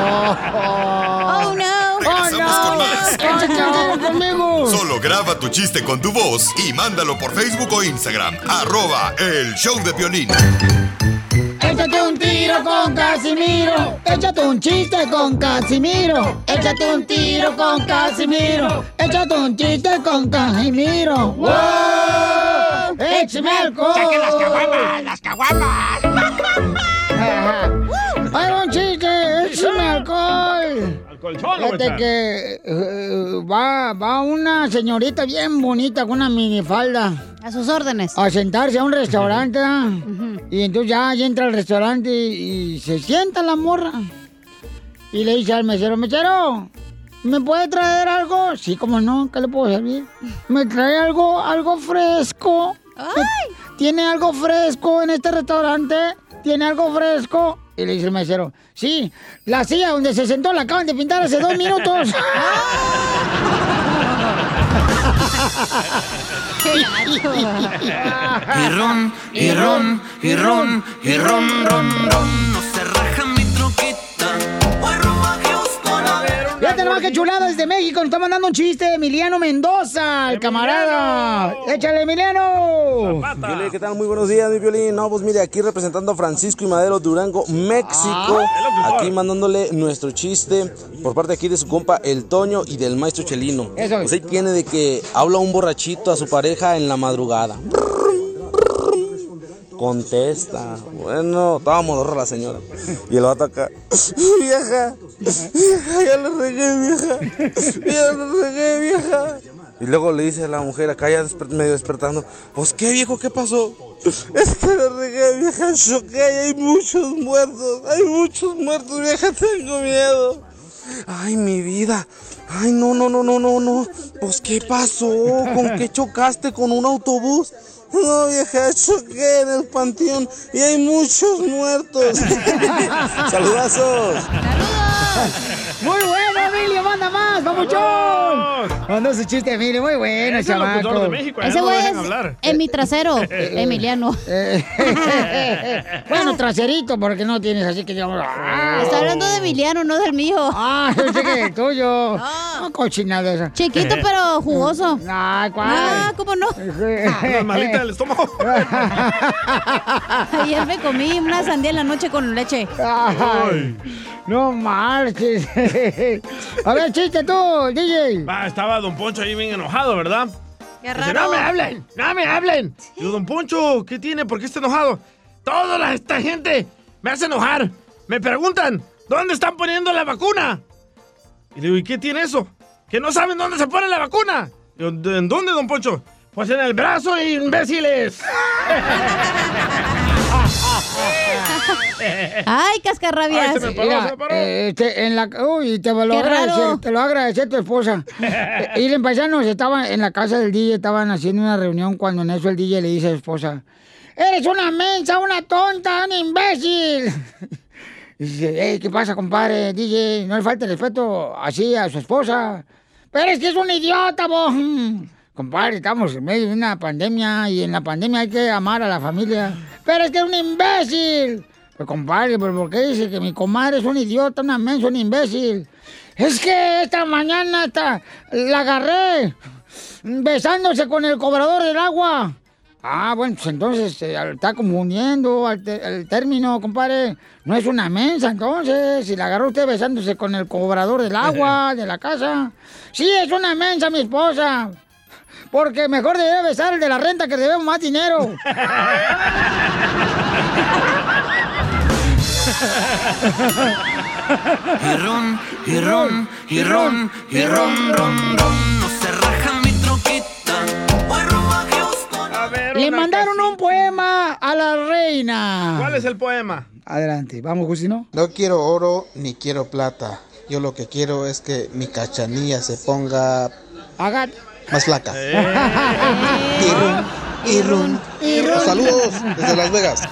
Oh, conmigo! Solo graba tu chiste con tu voz y mándalo por Facebook o Instagram. Arroba el show de violín. Échate un tiro con Casimiro. Échate un chiste con Casimiro. Échate un tiro con Casimiro. Échate un chiste con Casimiro. ¡Wow! ¡Échame alcohol! ¡Saquen las caguamas! ¡Las caguamas! ¡Ay, un chiste! ¡Échame alcohol! colchón, Fíjate que eh, va, va una señorita bien bonita con una minifalda. A sus órdenes. A sentarse a un restaurante. Y entonces ya, ya entra al restaurante y, y se sienta la morra. Y le dice al mesero, mesero, ¿me puede traer algo? Sí, como no, ¿qué le puedo servir? ¿Me trae algo, algo fresco? ¿Tiene algo fresco en este restaurante? ¿Tiene algo fresco? Y le dice el mesero, sí, la silla donde se sentó la acaban de pintar hace dos minutos. Y ron, y ron, y ron, y ron, ron, ron. Fíjate nomás qué chulada desde México. Nos está mandando un chiste Emiliano Mendoza, el camarada. ¡Échale, Emiliano! Violín, ¿qué tal? Muy buenos días, mi violín. No, pues mire, aquí representando a Francisco y Madero Durango, México. Aquí mandándole nuestro chiste por parte aquí de su compa El Toño y del maestro Chelino. Eso. Pues ahí tiene de que habla un borrachito a su pareja en la madrugada. Contesta. Bueno, estaba modorra la señora. Y el vato acá. Vieja, vieja, ya le regué, vieja. Ya le regué, vieja. Y luego le dice a la mujer acá ya desper- medio despertando, pues qué viejo, ¿qué pasó? Es que le regué, vieja, choqué hay muchos muertos, hay muchos muertos, vieja, tengo miedo. Ay, mi vida. Ay, no, no, no, no, no, no. Pues qué pasó, ¿con qué chocaste? ¿Con un autobús? No, vieja, choqué en el panteón y hay muchos muertos. Saludazos. Muy bueno, Emilio, manda más, papuchón. Mandó su chiste, Emilio, muy bueno, Ese chamaco. de México, Ese no güey es hablar. en mi trasero, Emiliano. bueno, traserito, porque no tienes así que digamos. ah. Está hablando de Emiliano, no del mío. Ah, yo sé que el tuyo. No, cochinada esa. Chiquito, pero jugoso. Ay, ¿cuál? Ah, ¿cómo no? Una malita del estómago. Ayer me comí una sandía en la noche con leche. Ay, no marches. A ver, chiste tú, DJ. Va, estaba Don Poncho ahí bien enojado, ¿verdad? Qué Dice, no me hablen, no me hablen. Y yo, Don Poncho, ¿qué tiene? ¿Por qué está enojado? Toda esta gente me hace enojar. Me preguntan, ¿dónde están poniendo la vacuna? Y digo, ¿y qué tiene eso? Que no saben dónde se pone la vacuna. Y yo, ¿En dónde, Don Poncho? Pues en el brazo, imbéciles. Ay, cascarrabias. Ay, se me paró, Mira, se me paró. eh, este, en la, uy, te lo, Qué agradecer, raro. te lo agradece tu esposa. Eh, y en paisanos estaban en la casa del DJ, estaban haciendo una reunión cuando en eso el DJ le dice a su esposa, eres una mensa, una tonta, un imbécil. Y dice, hey, ¿qué pasa, compadre? DJ, no le falta el respeto así a su esposa. Pero es que es un idiota, vos. Compadre, estamos en medio de una pandemia y en la pandemia hay que amar a la familia. Pero es que es un imbécil. Pues compadre, ¿pero por qué dice que mi comadre es un idiota, una mensa, un imbécil? Es que esta mañana esta, la agarré besándose con el cobrador del agua. Ah, bueno, pues entonces eh, está confundiendo al, te- al término, compadre. No es una mensa, entonces. Si la agarró usted besándose con el cobrador del agua, de la casa. Sí, es una mensa, mi esposa. Porque mejor debería besar el de la renta que debemos más dinero. Y ron, y ron, y ron, y ron, ron, ron. No se raja mi troquita. Voy rumbo a Houston. Le mandaron un poema a la reina. ¿Cuál es el poema? Adelante, vamos, Justino. No quiero oro ni quiero plata. Yo lo que quiero es que mi cachanilla se ponga Haga. Más flaca. Eh. Y run, y run. Saludos desde Las Vegas.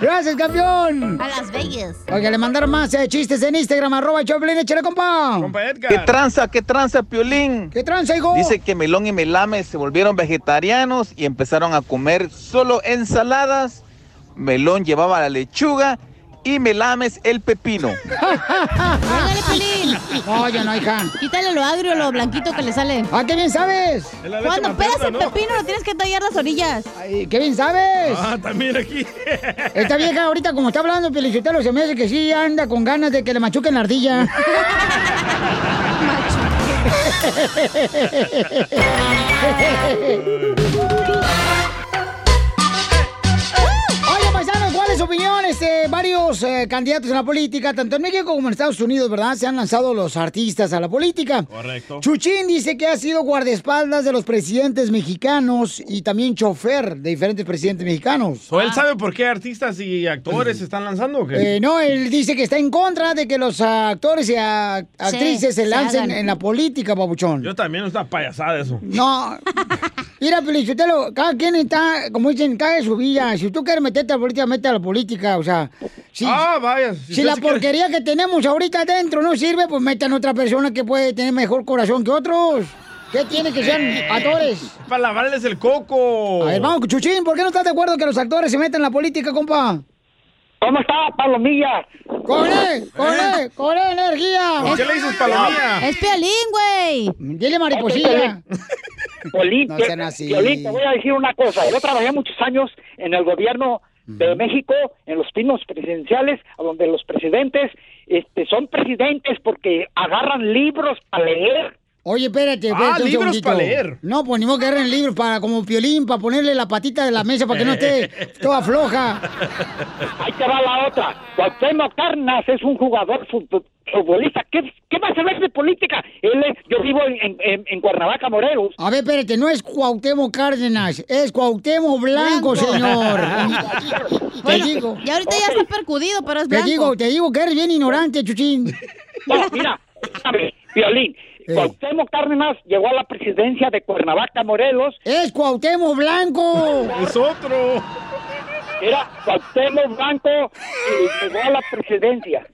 Gracias, campeón. A Las Vegas. Oiga, le mandaron más eh, chistes en Instagram, arroba Choplin, échale, compa. ¿Qué tranza, qué tranza, Piolín? ¿Qué tranza, hijo? Dice que Melón y Melame se volvieron vegetarianos y empezaron a comer solo ensaladas. Melón llevaba la lechuga y Melames el pepino. Ándale, Pelín. No, ya no, hija. Quítale lo agrio, lo blanquito que le sale. Ah, qué bien sabes. Cuando pegas el pepino, lo tienes que tallar las orillas. Ay, qué bien sabes. Ah, también aquí. Esta vieja ahorita, como está hablando, Pelichotelo, se me hace que sí anda con ganas de que le machuquen la ardilla. Oye, opinión? Este, varios eh, candidatos en la política, tanto en México como en Estados Unidos, ¿verdad? Se han lanzado los artistas a la política. Correcto. Chuchín dice que ha sido guardaespaldas de los presidentes mexicanos y también chofer de diferentes presidentes mexicanos. ¿O él sabe por qué artistas y actores se están lanzando o qué? Eh, no, él dice que está en contra de que los actores y a- actrices se se lancen en la política, papuchón. Yo también, es una payasada eso. No. Mira, Pelichotelo, cada quien está, como dicen, cada de su vida. Si tú quieres meterte a la política, mete a la política. O sea, si, Ah, vaya. si, la quiere- porquería que tenemos ahorita adentro no sirve, pues metan a otra persona que puede tener mejor corazón que otros. ¿Qué tiene que sean actores? Para lavarles el coco. A ver, vamos, Chuchín, ¿por qué no estás de acuerdo que los actores se metan en la política, compa? ¿Cómo está, Palomilla? ¡Con él! ¡Con él, energía! ¿Por qué le dices palomilla? Es piolín, güey. Dile mariposilla. Piolín, No que- sean así. Piolín, te voy a decir una cosa. Yo trabajé muchos años en el gobierno de México, en los pinos presidenciales, a donde los presidentes este, son presidentes porque agarran libros para leer. Oye, espérate, espérate Ah, un libros segundito. pa' leer. No, pues ni modo que agarren libros para, como piolín, para ponerle la patita de la mesa para que no esté toda floja. Ahí te va la otra. Cuauhtémoc Cárdenas es un jugador fut- futbolista. ¿Qué, qué va a saber de política? Él es- yo vivo en, en, en Cuernavaca, Morelos. A ver, espérate, no es Cuauhtémoc Cárdenas, es Cuauhtémoc Blanco, señor. te digo. Y ahorita ya está percudido, pero es Te blanco. digo, te digo que eres bien ignorante, Chuchín. No, mira, escúchame, Violín. Cuauhtémoc Cárdenas llegó a la presidencia de Cuernavaca, Morelos. Es Cuauhtémoc Blanco. Es otro. Era Cuauhtémoc Blanco y llegó a la presidencia.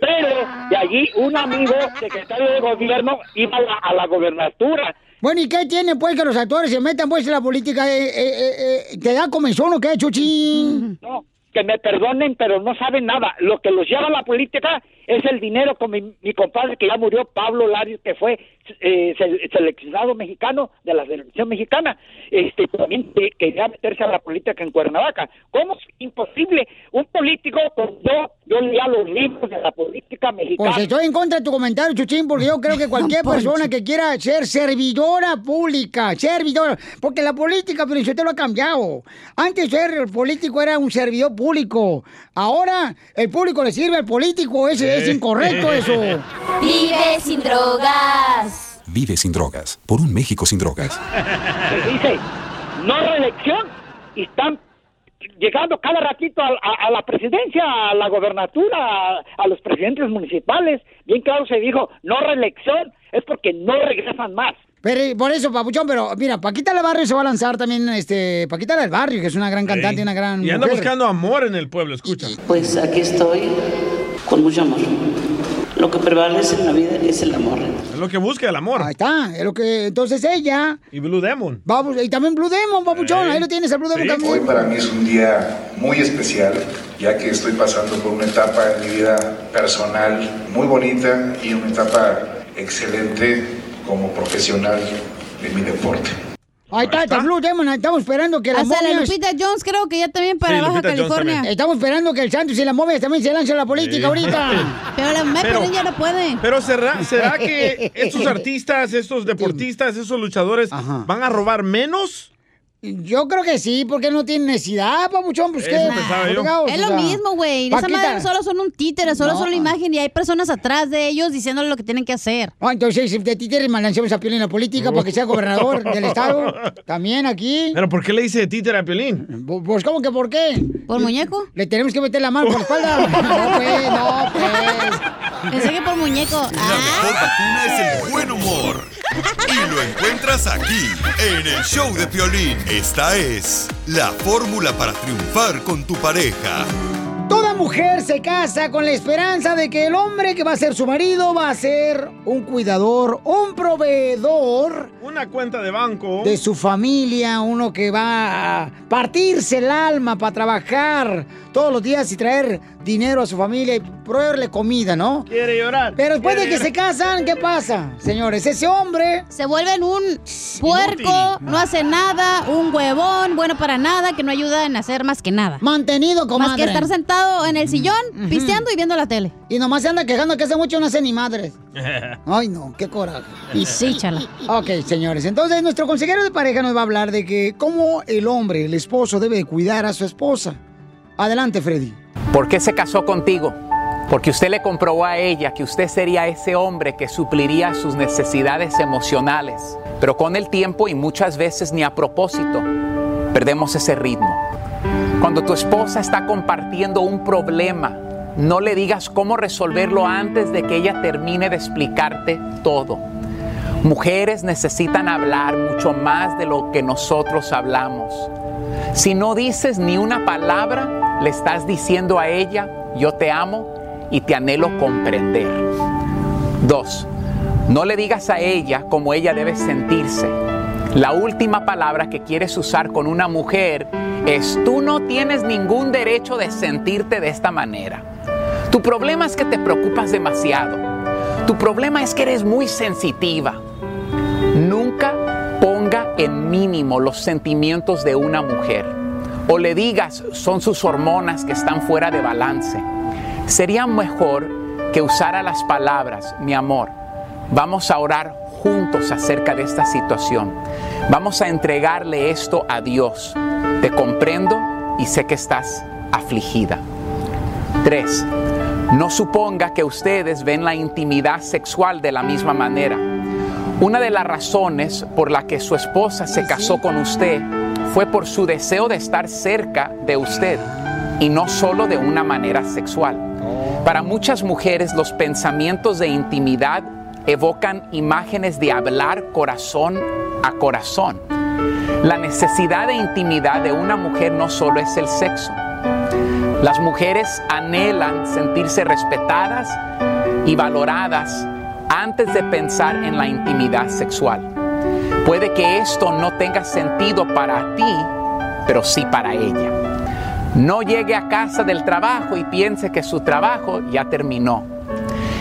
Pero de allí un amigo, secretario de gobierno, iba a la, a la gobernatura. Bueno, ¿y qué tiene, pues, que los actores se metan, pues, en la política? Eh, eh, eh, eh, ¿Te da comezón o qué, Chuchín? No, que me perdonen, pero no saben nada. Lo que los lleva a la política es el dinero con mi, mi compadre que ya murió, Pablo Larios, que fue eh, se- seleccionado mexicano de la selección mexicana. Este también que- quería meterse a la política en Cuernavaca. ¿Cómo es imposible? Un político, pues yo, yo leía los libros de la política mexicana. Pues estoy en contra de tu comentario, Chuchín, porque yo creo que cualquier persona que quiera ser servidora pública, servidora, porque la política, pero yo te lo ha cambiado. Antes ser político era un servidor público. Ahora el público le sirve al político, ese es incorrecto eso. Vive sin drogas. Vive sin drogas. Por un México sin drogas. dice no reelección y están llegando cada ratito a, a- a la presidencia, a la gobernatura, a, a los presidentes municipales. Bien claro se dijo no reelección, es porque no regresan más. Pero por eso, Papuchón, pero mira, Paquita del Barrio se va a lanzar también, este, Paquita del Barrio, que es una gran cantante y una gran Y anda mujer. buscando amor en el pueblo, escucha. Pues aquí estoy con mucho amor. Lo que prevalece en la vida es el amor. Es lo que busca el amor. Ahí está, es lo que, entonces ella, Y Blue Demon. vamos, y también Blue Demon, Papuchón, ahí lo tienes, el Blue Demon Hoy también. para mí es un día muy especial, ya que estoy pasando por una etapa en mi vida personal muy bonita y una etapa excelente como profesional de mi deporte. Ahí está, está Blue Demon, estamos esperando que las Hasta la. Lupita Jones creo que ya también para Sí, Baja Lupita California. Estamos esperando que el Santos y la momias también se lancen a la política Sí. ahorita. Pero la Pero- Piolín ya no puede. Pero ¿será, ¿será que estos artistas, estos deportistas, esos luchadores van a robar menos? Yo creo que sí, porque no tienen necesidad, papuchón, pues qué. Es o lo sea. mismo, güey. Esa madre solo son un títere, solo No. son la imagen y hay personas atrás de ellos diciéndole lo que tienen que hacer. Ah, entonces, de títeres lancemos a Piolín en la política para que sea gobernador del estado. También aquí. ¿Pero por qué le dice títere a Piolín? Pues, ¿cómo que por qué? ¿Por muñeco? Le tenemos que meter la mano por la espalda. No, pues, no, pues. Pensé que por muñeco. La mejor vacuna es el buen humor. Y lo encuentras aquí, en el show de Piolín. Esta es la fórmula para triunfar con tu pareja. Toda mujer se casa con la esperanza de que el hombre que va a ser su marido va a ser un cuidador, un proveedor Una cuenta de banco. de su familia, uno que va a partirse el alma para trabajar todos los días y traer dinero a su familia y proveerle comida, ¿no? Quiere llorar. Pero después de que se casan, ¿qué pasa? Señores, ese hombre Se vuelven un puerco, no hace nada, un huevón, bueno para nada, que no ayuda en hacer más que nada. mantenido, Más comadre. que estar sentado en el sillón, pisteando y viendo la tele. Y nomás se anda quejando que hace mucho no hace ni madres. Ay, no, qué coraje. Y sí, chala. Ok, señores. Entonces, nuestro consejero de pareja nos va a hablar de que cómo el hombre, el esposo, debe de cuidar a su esposa. Adelante, Freddy. ¿Por qué se casó contigo? Porque usted le comprobó a ella que usted sería ese hombre que supliría sus necesidades emocionales. Pero con el tiempo y muchas veces ni a propósito, perdemos ese ritmo. Cuando tu esposa está compartiendo un problema, no le digas cómo resolverlo antes de que ella termine de explicarte todo. Mujeres necesitan hablar mucho más de lo que nosotros hablamos. Si no dices ni una palabra, le estás diciendo a ella, yo te amo y te anhelo comprender. Dos, no le digas a ella cómo ella debe sentirse. La última palabra que quieres usar con una mujer es tú no tienes ningún derecho de sentirte de esta manera. Tu problema es que te preocupas demasiado. Tu problema es que eres muy sensitiva. Nunca ponga en mínimo los sentimientos de una mujer. O le digas son sus hormonas que están fuera de balance. Sería mejor que usara las palabras, mi amor, vamos a orar juntos acerca de esta situación. Vamos a entregarle esto a Dios. Te comprendo y sé que estás afligida. 3. No suponga que ustedes ven la intimidad sexual de la misma manera. Una de las razones por la que su esposa se casó con usted fue por su deseo de estar cerca de usted y no solo de una manera sexual. Para muchas mujeres los pensamientos de intimidad evocan imágenes de hablar corazón a corazón. La necesidad de intimidad de una mujer no solo es el sexo. Las mujeres anhelan sentirse respetadas y valoradas antes de pensar en la intimidad sexual. Puede que esto no tenga sentido para ti, pero sí para ella. No llegue a casa del trabajo y piense que su trabajo ya terminó.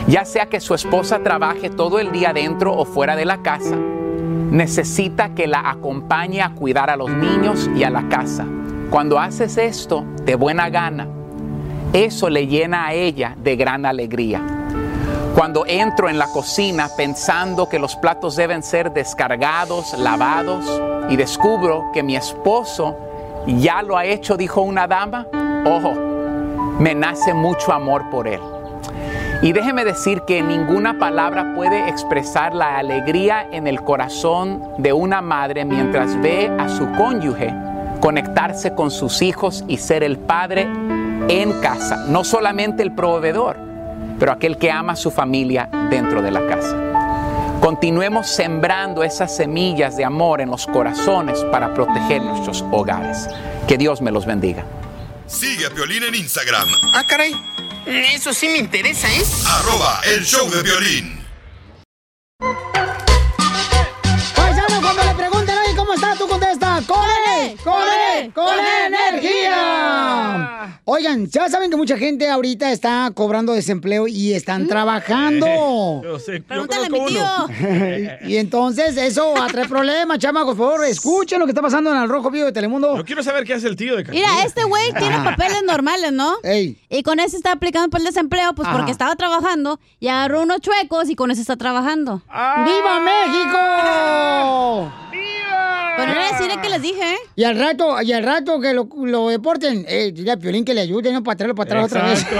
Ya sea que su esposa trabaje todo el día dentro o fuera de la casa, necesita que la acompañe a cuidar a los niños y a la casa. Cuando haces esto de buena gana, eso le llena a ella de gran alegría. Cuando entro en la cocina pensando que los platos deben ser descargados, lavados, y descubro que mi esposo ya lo ha hecho, dijo una dama, ojo, me nace mucho amor por él. Y déjeme decir que ninguna palabra puede expresar la alegría en el corazón de una madre mientras ve a su cónyuge conectarse con sus hijos y ser el padre en casa, no solamente el proveedor, pero aquel que ama a su familia dentro de la casa. Continuemos sembrando esas semillas de amor en los corazones para proteger nuestros hogares. Que Dios me los bendiga. Sigue a Piolín en Instagram, Ah, caray. Eso sí me interesa, ¿eh? arroba el show de violín. ¡Con E! ¡Con E! ¡Con energía! Oigan, ya saben que mucha gente ahorita está cobrando desempleo y están trabajando. Yo sé, yo Pregúntale a mi tío. y entonces eso atrae problemas, chamacos. Por favor, escuchen lo que está pasando en el Rojo Vivo de Telemundo. Yo quiero saber qué hace el tío de Cancún. Mira, este güey tiene papeles normales, ¿no? Ey. Y con ese está aplicando por el desempleo, pues Ajá. porque estaba trabajando y agarró unos chuecos y con ese está trabajando. ¡Viva México! Decirle que les dije, ¿eh? Y al rato, y al rato que lo, lo deporten, eh, dile a Piolín que le ayude, no para traerlo para atrás otra vez.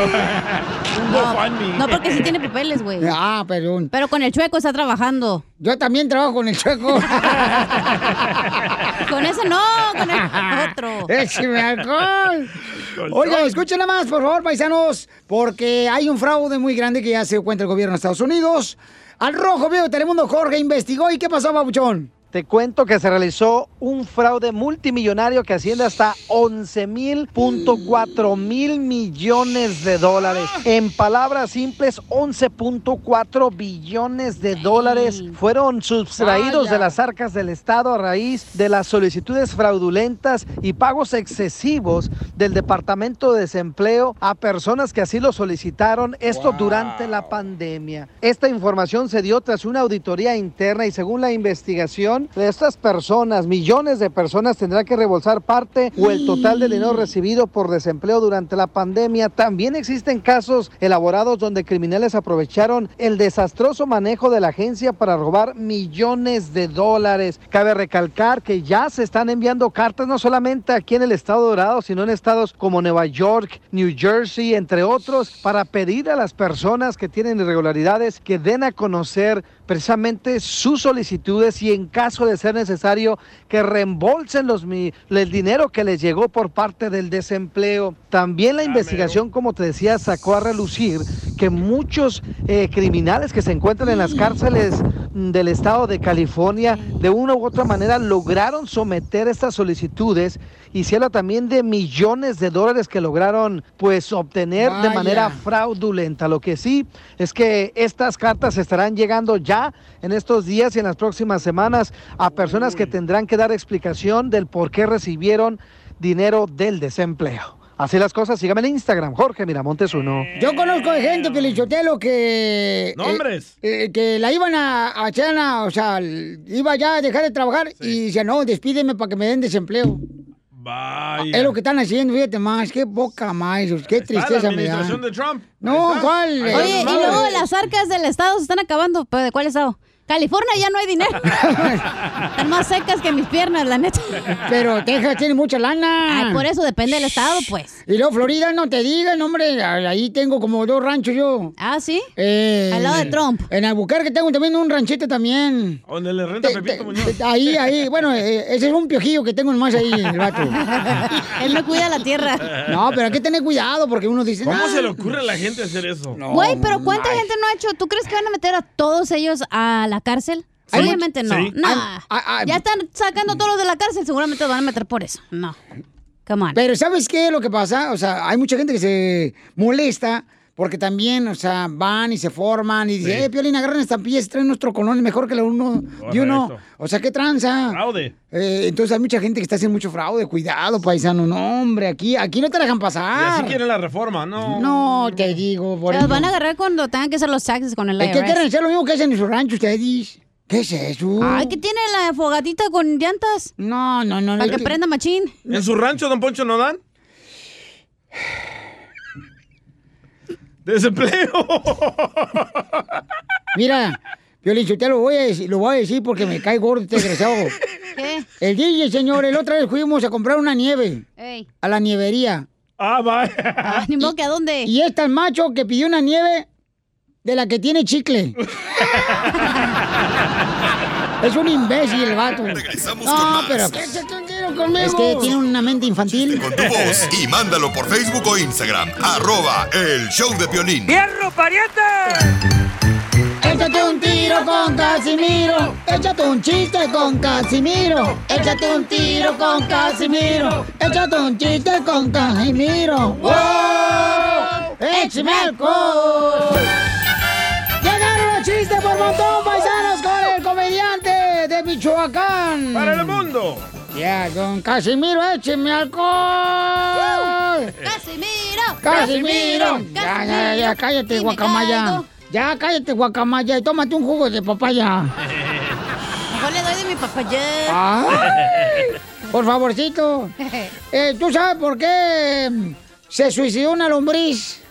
No, no, porque sí tiene papeles, güey. Ah, perdón. Pero con el chueco está trabajando. Yo también trabajo con el chueco. Con ese no, con el otro. ¡Écheme alcohol! Oiga, escuchen nada más, por favor, paisanos, porque hay un fraude muy grande que ya se dio cuenta el gobierno de Estados Unidos. Al rojo vivo de Telemundo Jorge investigó y ¿qué pasó, babuchón? Te cuento que se realizó un fraude multimillonario que asciende hasta 11 mil millones de dólares. En palabras simples, 11.4 billones de dólares fueron sustraídos de las arcas del Estado a raíz de las solicitudes fraudulentas y pagos excesivos del Departamento de Desempleo a personas que así lo solicitaron, esto durante la pandemia. Esta información se dio tras una auditoría interna y según la investigación, razón, estas personas, millones de personas, tendrán que rebolsar parte o el total del dinero recibido por desempleo durante la pandemia. También existen casos elaborados donde criminales aprovecharon el desastroso manejo de la agencia para robar millones de dólares. Cabe recalcar que ya se están enviando cartas no solamente aquí en el estado de Dorado, sino en estados como Nueva York, New Jersey, entre otros, para pedir a las personas que tienen irregularidades que den a conocer precisamente sus solicitudes y en caso de ser necesario que reembolsen los, el dinero que les llegó por parte del desempleo. También la investigación, como te decía, sacó a relucir que muchos eh, criminales que se encuentran en las cárceles del estado de California de una u otra manera lograron someter estas solicitudes y se habla también de millones de dólares que lograron pues obtener de manera fraudulenta. Lo que sí es que estas cartas estarán llegando ya en estos días y en las próximas semanas a personas que tendrán que dar explicación del por qué recibieron dinero del desempleo. Así las cosas, síganme en Instagram, Jorge Miramontes uno. Yo conozco de gente, Pelichotelo, que... Nombres. eh, eh, que la iban a, a echar a- o sea, iba ya a dejar de trabajar y decía, no, despídeme para que me den desempleo. Vaya. Es lo que están haciendo, fíjate más, qué poca más, qué tristeza la me da. administración de Trump. No. ¿cuál? Oye, y luego las arcas del estado se están acabando. ¿Pero de cuál estado? California ya no hay dinero. Están más secas que mis piernas, la neta. Pero Texas tiene mucha lana. Ay, por eso depende del estado, pues. Y luego Florida, no te digan, hombre, ahí tengo como dos ranchos yo. Ah, ¿sí? Eh, Al lado de Trump. En Albuquerque tengo también un ranchito también. Donde le renta Pepito Muñoz. Ahí, ahí, bueno, eh, ese es un piojillo que tengo nomás ahí, el vato. Él no cuida la tierra. No, pero hay que tener cuidado porque uno dice... ¿Cómo "No". se le ocurre a la gente hacer eso? Güey, pero ¿cuánta gente no ha hecho? ¿Tú crees que van a meter a todos ellos a la cárcel? Sí. Obviamente no. Sí. No. Ya están sacando todos los de la cárcel, seguramente los van a meter por eso. No. Come on. Pero ¿sabes qué es lo que pasa? O sea, hay mucha gente que se molesta porque también, o sea, van y se forman y dicen, Sí. eh, Piolín, agarran estampillas y traen nuestro colón, es mejor que la uno de uno. O sea, ¿qué tranza? Fraude. Eh, entonces hay mucha gente que está haciendo mucho fraude. Cuidado, paisano. No, hombre, aquí, aquí no te dejan Y así pasar. quieren la reforma, no. No, te digo, por los van a agarrar cuando tengan que hacer los taxes con el Es que IRS. quieren hacer lo mismo que hacen en su rancho ustedes. ¿Qué es eso? Ay, que tiene la fogatita con llantas. No, no, no. Para que que- prenda machín. ¿En su rancho, don Poncho, no dan? Desempleo. Mira, yo te lo voy a decir, lo voy a decir porque me cae gordo este desgraciado. ¿Qué? El DJ, señor, el otra vez fuimos a comprar una nieve Ey. a la nievería. Ah, vaya. Ah, ni modo que a dónde. Y es tan macho que pidió una nieve de la que tiene chicle. es un imbécil el vato. Regresamos No, con más. pero ¿qué se un tiro conmigo? Es que tiene una mente infantil. Con tu voz y mándalo por Facebook o Instagram. Arroba el show de Piolín. ¡Fierro, pariente! Échate un tiro con Casimiro. Échate un chiste con Casimiro. Échate un tiro con Casimiro. Échate un chiste con Casimiro. ¡Wow! ¡Échame alcohol! Llegaron los chistes por montón, paisanos, con el comediante de Michoacán. Para el mundo. Ya, don Casimiro, écheme alcohol. ¡Casimiro! Casimiro. Ya, ya, ya, cállate, guacamaya. caigo. Ya, cállate, guacamaya, y tómate un jugo de papaya. Mejor le doy de mi papaya. Ay, por favorcito. Eh, ¿Tú sabes por qué se suicidó una lombriz?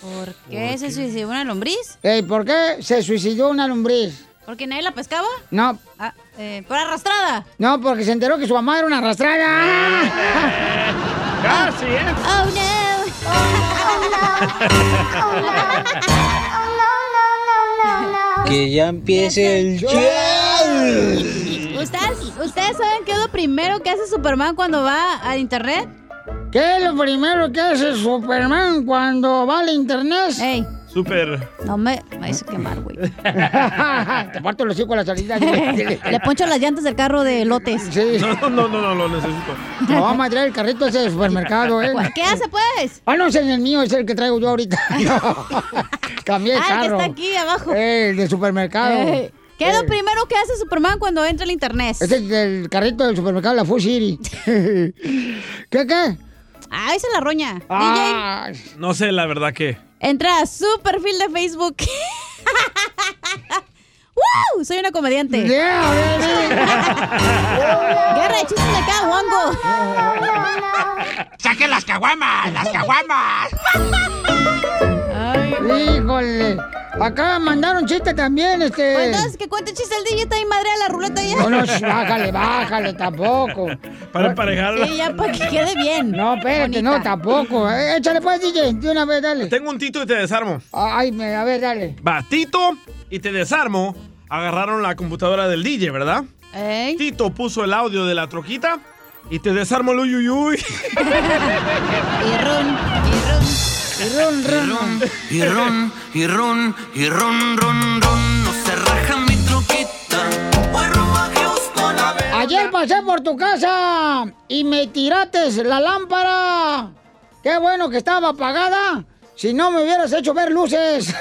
¿Por qué se suicidó una lombriz? Eh, ¿Por qué se suicidó una lombriz? ¿Porque nadie la pescaba? No, Ah, eh, por arrastrada. no, porque se enteró que su mamá era una arrastrada. Casi, ¿eh? Oh no. Que ya empiece el show. ¿Ustedes, ¿Ustedes saben qué es lo primero que hace Superman cuando va al internet? ¿Qué es lo primero que hace Superman cuando va al internet? Ey, Súper. no me, me vais a quemar, güey. Te parto los hocico a la salida. Le poncho las llantas del carro de lotes. Sí. No, no, no, no, lo necesito. No, vamos a traer el carrito ese de supermercado, ¿eh? ¿Qué hace, pues? Ah, no, es el mío, es el que traigo yo ahorita. No. Cambié el Ah, el que carro. está aquí abajo. Eh, el de supermercado. Eh, ¿Qué es lo Eh. primero que hace Superman cuando entra al internet? Este es el carrito del supermercado, la Food City. ¿Qué, qué? Ah, esa es la roña. Ah, No sé la verdad que. Entra a su perfil de Facebook. ¡Woo! ¡Woo! Soy una comediante. Yeah, Guerra de chistes de acá, Wango. ¡Saquen las caguamas! ¡Las caguamas! Híjole. Acá mandaron chiste también, este. Pues entonces, que cuente chiste el DJ, está ahí madre a la ruleta ya. No, no, sh, bájale, bájale, tampoco. Para emparejarlo. Sí, ya para que quede bien. No, espérate, no, tampoco. Eh, Échale pues, DJ, de una vez, dale. Tengo un tito y te desarmo. Ay, me- a ver, dale. Va, Tito y te desarmo. Agarraron la computadora del DJ, ¿verdad? Tito puso el audio de la troquita y te desarmo el uyuyuy. Y run, y run. Y run, run. Y ron, y ron, y ron, ron, ron. No se raja mi troquita. Voy rumbo a Houston a ver. Ayer pasé por tu casa y me tirates la lámpara. Qué bueno que estaba apagada. Si no me hubieras hecho ver luces.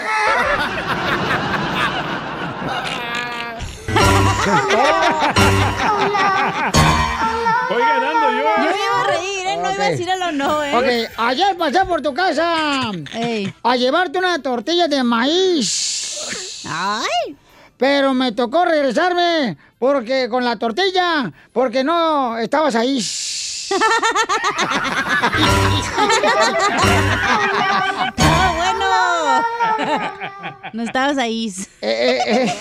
Voy ganando yo. Yo iba a reír. No iba a decir el o no, ¿eh? Ok, ayer pasé por tu casa a llevarte una tortilla de maíz. ¡Ay! Pero me tocó regresarme porque con la tortilla, porque no estabas ahí. ¡Ah, bueno! No estabas ahí. Eh,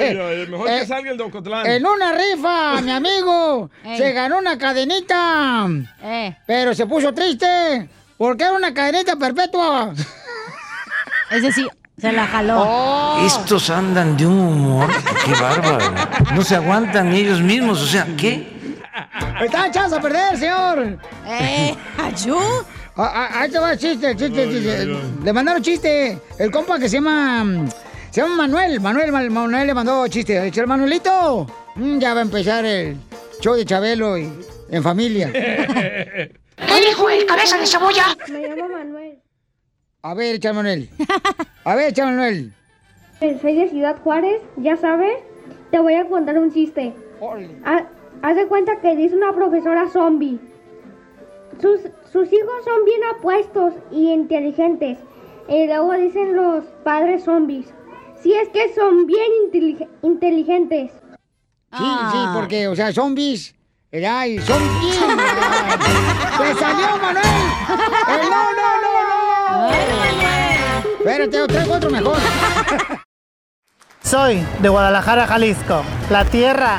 Ay, ay, mejor que salga el Don Cotlán. En una rifa, mi amigo, Ey. se ganó una cadenita. Eh. Pero se puso triste porque era una cadenita perpetua. Ese sí, se la jaló. Oh. Estos andan de un humor. Qué bárbaro. No se aguantan ellos mismos. O sea, ¿qué? Está echando a perder, señor. Eh, ¿ayú? Ah, ah, Ahí te va el chiste, el chiste, el chiste. Le mandaron chiste. El compa que se llama. Se llama Manuel. Manuel, Ma- Manuel le mandó chiste. El Manuelito. mm, ya va a empezar el show de Chabelo y en familia. ¿Qué dijo el cabeza de cebolla? Me llamo Manuel. A ver, echa Manuel. A ver, echa Manuel. Soy de Ciudad Juárez, ya sabes. Te voy a contar un chiste. Haz de cuenta que dice una profesora zombie. Sus, sus hijos son bien apuestos y inteligentes. Y luego dicen los padres zombies. Si es que son bien intelig- inteligentes. Sí, sí, porque, o sea, zombies. ¿verdad? Y son bien. ¡Se salió, Manuel! ¡Eh, no, no, no, no! Espérate, traigo otro mejor. Soy de Guadalajara, Jalisco, la tierra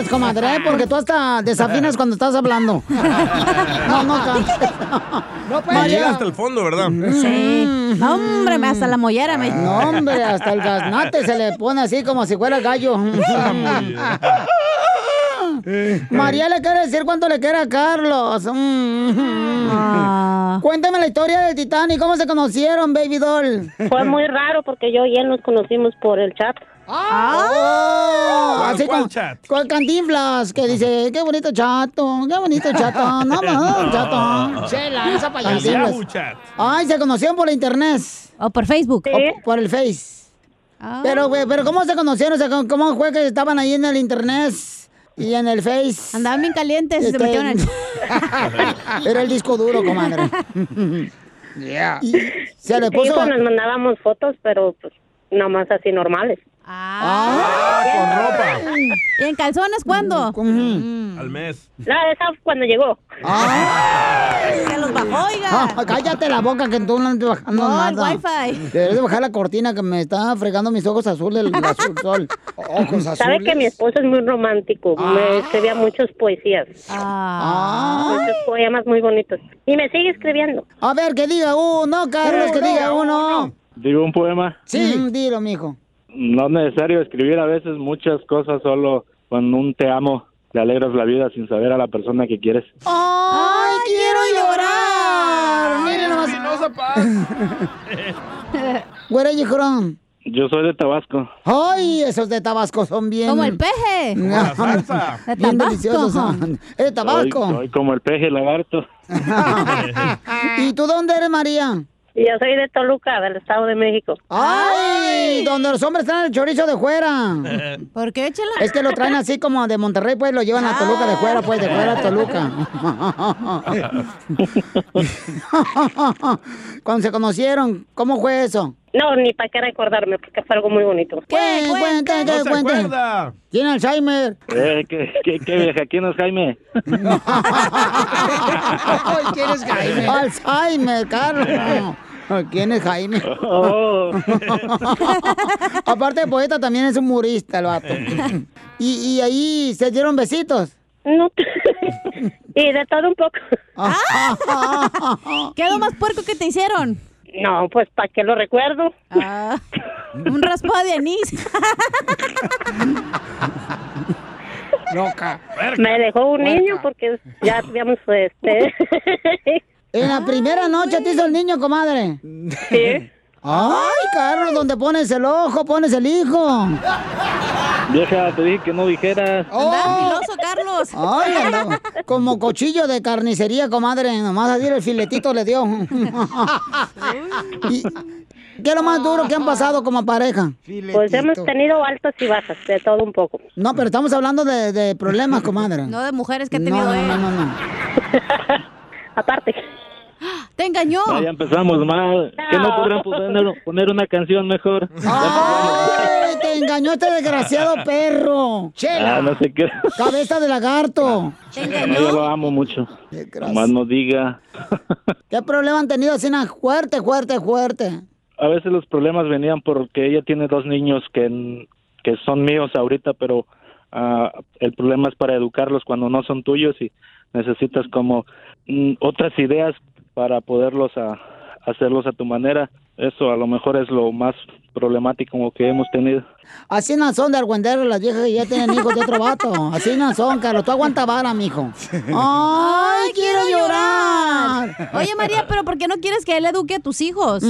cantes, comadre, ¿eh? porque tú hasta desafinas cuando estás hablando. No, no cantes. No, llega hasta el fondo, ¿verdad? Sí. No, hombre, me- hasta la mollera me... No, hombre, hasta el gaznate se le pone así como si fuera gallo. María le quiere decir cuánto le quiere a Carlos. Mm. Cuéntame la historia del Titanic, ¿cómo se conocieron, Baby Doll? Fue muy raro porque yo y él nos conocimos por el chat. ¡Ah! ¿Cuál- Así cuál como, chat? con cantinflas que dice, qué bonito chato, qué bonito chato, no, no, chato. Chela, esa payasita. Ay, se conocieron por la internet. O por Facebook. O por el Face. Pero, güey, pero ¿cómo se conocieron? O sea, ¿cómo- ¿cómo fue que estaban ahí en el internet y en el Face? Andaban bien calientes, se Este, metieron en- Era el disco duro, comadre. Y se le Sí, puso... pues nos mandábamos fotos, pero pues nomás así normales. Ah, con ropa. ¿Y en calzones cuándo? Al mes. No, esa fue cuando llegó. Se los bajó, oiga. Ah, cállate la boca que tú no andas bajando No, el nada. wifi. Debes de bajar la cortina que me está fregando mis ojos azules, el azul sol. Ojos azules. Sabe que mi esposo es muy romántico. Me escribía muchas poesías. Ah. Muchos poemas muy bonitos. Y me sigue escribiendo. A ver, que diga uno, Carlos, que diga uno. Digo un poema. Sí. Mm, dilo, mijo. No es necesario escribir a veces muchas cosas, solo con un te amo. le alegras la vida sin saber a la persona que quieres. ¡Ay, quiero llorar! Miren nomás. Where are you from? Yo soy de Tabasco. ¡Ay, esos de Tabasco son bien... Como el peje. Bien Como la salsa. De deliciosos. Tabasco. son. ¿Es de Tabasco? Soy, soy como el peje lagarto. ¿Y tú dónde eres, María? Yo soy de Toluca, del Estado de México. ¡Ay! Donde los hombres traen el chorizo de fuera. ¿Por qué, chela? Es que lo traen así como de Monterrey, pues lo llevan a Toluca de fuera, pues de fuera a Toluca. Cuando se conocieron, ¿cómo fue eso? No, ni para qué recordarme, porque fue algo muy bonito. ¿Qué? Cuente, No se acuerda. Tiene Alzheimer. Eh, ¿qué, qué, qué vieja? ¿Quién es Jaime? ¿Quién es Jaime? Alzheimer, Carlos. ¿Quién es Jaime? Oh. Aparte de poeta, también es humorista el vato. ¿Y, y ahí se dieron besitos? No. y de todo un poco. ¿Qué es lo más puerco que te hicieron? No, pues ¿para qué lo recuerdo? Ah, un raspado de anís. Loca. Me dejó un niño porque ya habíamos este. En la primera noche te hizo el niño, comadre. Sí. Ay, Carlos, donde pones el ojo, pones el hijo. Vieja, te dije que no dijeras. Andaba filoso, Carlos. Ay, como cochillo de carnicería, comadre. Nomás así el filetito le dio. Y- ¿Qué es lo más duro que han pasado como pareja? Pues hemos tenido altas y bajas, de todo un poco. No, pero estamos hablando de, de problemas, comadre. No de mujeres que ha No, tenido no, él. no, no, no. Aparte. ¡Te engañó! Ah, ya empezamos mal. ¿Que no podrán poner, poner una canción mejor? ¡Ay, te engañó este desgraciado perro! Ah, no sé qué. Cabeza de lagarto. No, yo lo amo mucho. Más no diga. ¿Qué problema han tenido así? Fuerte, fuerte, fuerte. A veces los problemas venían porque ella tiene dos niños que, que son míos ahorita, pero ah, el problema es para educarlos cuando no son tuyos y necesitas como mm, otras ideas para poderlos a, hacerlos a tu manera. Eso a lo mejor es lo más problemático que hemos tenido. Así no son de argüendero las viejas que ya tienen hijos de otro vato. Así no son, Carlos. Tú aguanta vara, mijo. ¡Ay, quiero llorar! Oye, María, pero ¿por qué no quieres que él eduque a tus hijos?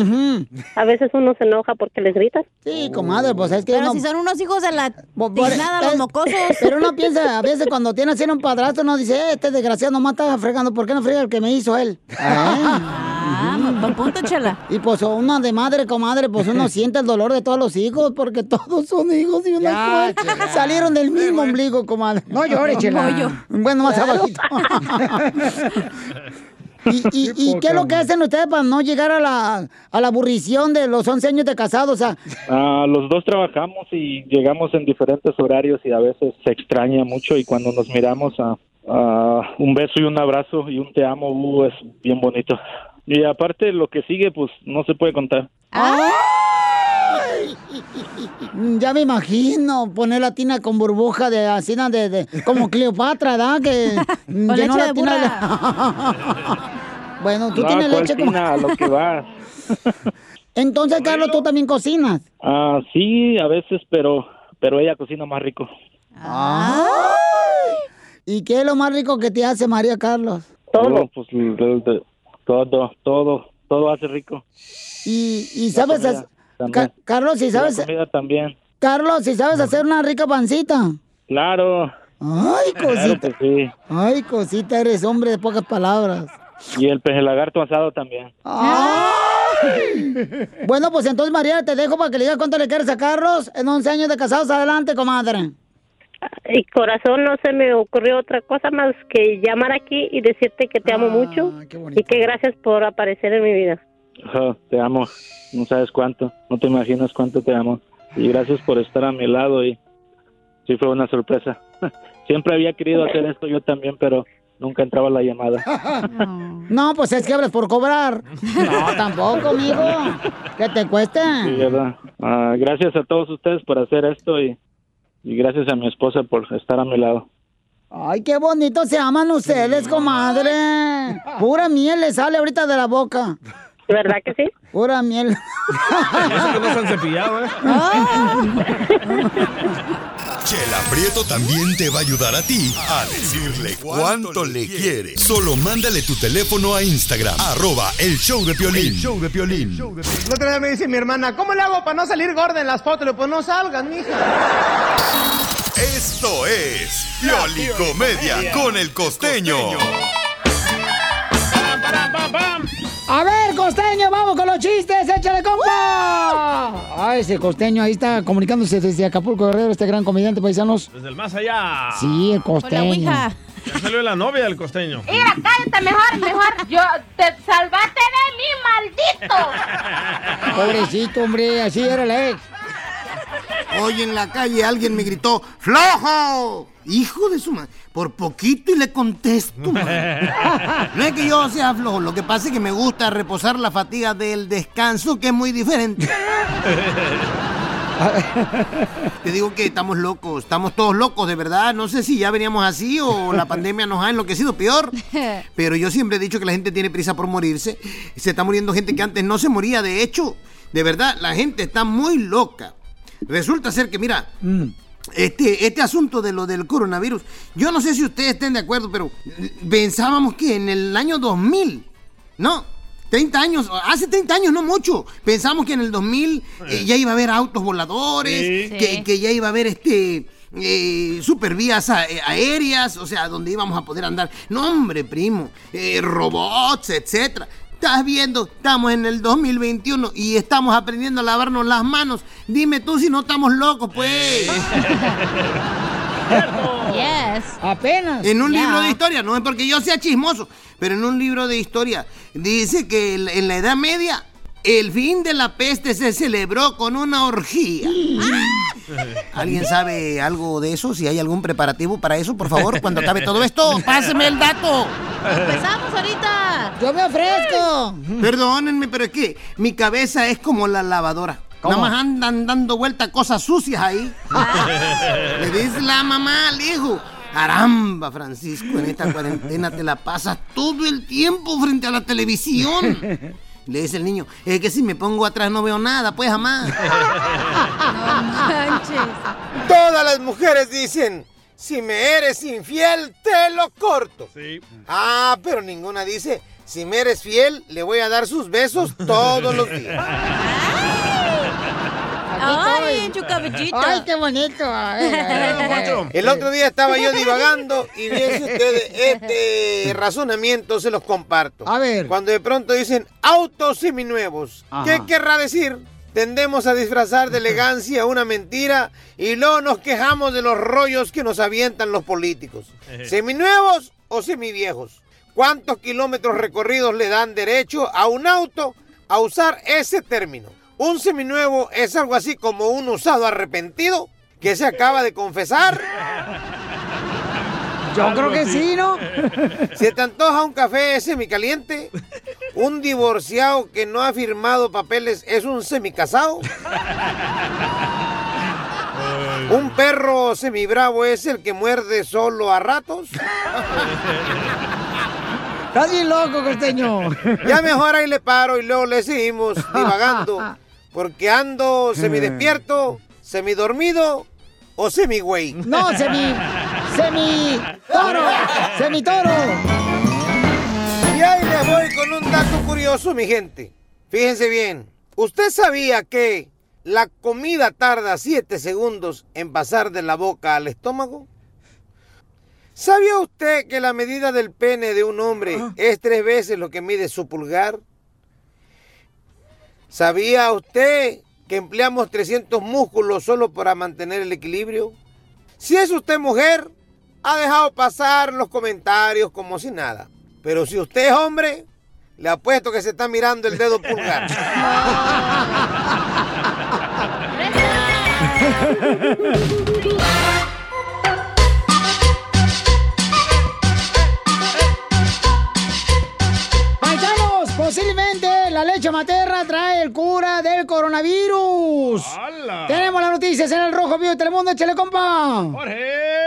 A veces uno se enoja porque les gritas. Sí, comadre, pues es que Pero uno- si son unos hijos de la tiznada, los mocosos. Pero uno piensa, a veces cuando tiene así un padrastro, uno dice, "Eh, este desgraciado nomás está fregando, ¿por qué no frega el que me hizo él? Ah, punto, chela. Y pues uno de madre, comadre, pues uno siente el dolor de todos los hijos, porque todos son hijos y uno Ya, salieron del mismo ombligo, comadre. No llores, chela. Yo. Bueno, más Claro. abajito. ¿Y, y, y qué es lo que hacen ustedes para no llegar a la, a la aburrición de los 11 años de casados? O sea, Ah, los dos trabajamos y llegamos en diferentes horarios y a veces se extraña mucho y cuando nos miramos a, a un beso y un abrazo y un te amo uh, es bien bonito. Y aparte lo que sigue pues no se puede contar. ¡Ay! Ya me imagino poner la tina con burbuja de así, de, de- como Cleopatra, ¿verdad? Que Con llenó leche la de tina burra. bueno, tú No, tienes ¿cuál leche como... tina? Lo que vas. Entonces, Carlos, tú también cocinas. Ah, sí, a veces, pero pero ella cocina más rico. ¿Y qué es lo más rico que te hace María Carlos? Todo. pues, de- de- todo, todo, todo hace rico. Y, y sabes. Ca- Carlos, si sabes, La comida también. Carlos, si sabes hacer una rica pancita. Claro. Ay, Claro cosita. que sí. Ay, cosita, eres hombre de pocas palabras. Y el peje lagarto asado también. Ay. Bueno, pues entonces, María, te dejo para que le digas cuánto le quieres a Carlos en 11 años de casados. Adelante, comadre. Y corazón, no se me ocurrió otra cosa más que llamar aquí y decirte que te amo mucho y que gracias por aparecer en mi vida. Te amo. No sabes cuánto. No te imaginas cuánto te amo. Y gracias por estar a mi lado y sí fue una sorpresa. Siempre había querido hacer esto yo también, pero nunca entraba la llamada. No, pues es que hablas por cobrar. No, tampoco, amigo. Que te cueste. Sí, ¿verdad? Ah, gracias a todos ustedes por hacer esto y, y gracias a mi esposa por estar a mi lado. Ay, qué bonito se aman ustedes, comadre. Pura miel le sale ahorita de la boca. ¿Verdad que sí? Pura miel. Eso que no se han cepillado, ¿eh? Chela Prieto también te va a ayudar a ti a decirle cuánto le quiere. Solo mándale tu teléfono a Instagram, arroba el show de Piolín. El show de Piolín. El otro día me dice mi hermana, ¿cómo le hago para no salir gorda en las fotos? Le digo, pues no salgas, mija. Esto es Piolicomedia con el costeño. A ver, costeño, vamos con los chistes, échale compa. Ay, ese costeño ahí está comunicándose desde Acapulco Guerrero, este gran comediante paisanos. Desde el más allá. Sí, el costeño. Ya salió la novia del costeño. Mira, cállate mejor, mejor. Yo te salvaste de mí, maldito. Pobrecito, hombre, así era la ex. Hoy en la calle alguien me gritó, ¡Flojo! Hijo de su madre. Por poquito y le contesto. No es que yo sea flojo, lo que pasa es que me gusta reposar la fatiga del descanso, que es muy diferente. Te digo que estamos locos, estamos todos locos, de verdad. No sé si ya veníamos así o la pandemia nos ha enloquecido peor. Pero yo siempre he dicho que la gente tiene prisa por morirse. Se está muriendo gente que antes no se moría. De hecho, de verdad, la gente está muy loca. Resulta ser que, mira, este, este asunto de lo del coronavirus, yo no sé si ustedes estén de acuerdo, pero pensábamos que en el año 2000, ¿no? 30 años, hace 30 años, no mucho. Pensamos que en el 2000 eh, ya iba a haber autos voladores, Sí. que, Sí. que ya iba a haber este eh, supervías a- eh, aéreas, o sea, donde íbamos a poder andar. No, hombre, primo, eh, robots, etcétera. Estás viendo, estamos en el 2021 y estamos aprendiendo a lavarnos las manos. Dime tú si no estamos locos, pues. Yes. Apenas. En un libro de historia, no es porque yo sea chismoso, pero en un libro de historia dice que en la Edad Media el fin de la peste se celebró con una orgía. ¿Alguien sabe algo de eso? Si hay algún preparativo para eso, por favor, cuando acabe todo esto, páseme el dato. Empezamos ahorita. Yo me ofrezco. Perdónenme, pero es que mi cabeza es como la lavadora. ¿Cómo? Nada más andan dando vueltas cosas sucias ahí. Le dice la mamá al hijo. Caramba, Francisco, en esta cuarentena te la pasas todo el tiempo frente a la televisión. Le dice el niño, es que si me pongo atrás no veo nada, pues jamás. Todas las mujeres dicen, si me eres infiel, te lo corto. Ah, pero ninguna dice, si me eres fiel, le voy a dar sus besos todos los días. Ay, en su cabellito. Ay, qué bonito. Ay, ay, ay. El otro día estaba yo divagando y fíjense ustedes, este razonamiento se los comparto. A ver. Cuando de pronto dicen autos seminuevos, ¿qué querrá decir? Tendemos a disfrazar de elegancia una mentira y luego nos quejamos de los rollos que nos avientan los políticos. ¿Seminuevos o semiviejos? ¿Cuántos kilómetros recorridos le dan derecho a un auto a usar ese término? Un seminuevo es algo así como un usado arrepentido que se acaba de confesar. Yo creo que sí, ¿no? ¿Se te antoja un café semicaliente? ¿Un divorciado que no ha firmado papeles es un semicasado? ¿Un perro semibravo es el que muerde solo a ratos? Estás bien loco, costeño. Ya mejor ahí le paro y luego le seguimos divagando. Porque ando semidespierto, semidormido o semigüey. No, semi. Semi. Toro. Semi toro. Y ahí les voy con un dato curioso, mi gente. Fíjense bien. ¿Usted sabía que la comida tarda 7 segundos en pasar de la boca al estómago? ¿Sabía usted que la medida del pene de un hombre es tres veces lo que mide su pulgar? ¿Sabía usted que empleamos 300 músculos solo para mantener el equilibrio? Si es usted mujer, ha dejado pasar los comentarios como si nada. Pero si usted es hombre, le apuesto que se está mirando el dedo pulgar. Paisanos, posiblemente la leche materna trae el cura del coronavirus. Tenemos las noticias en el Rojo Vivo de Telemundo, échale compa. Jorge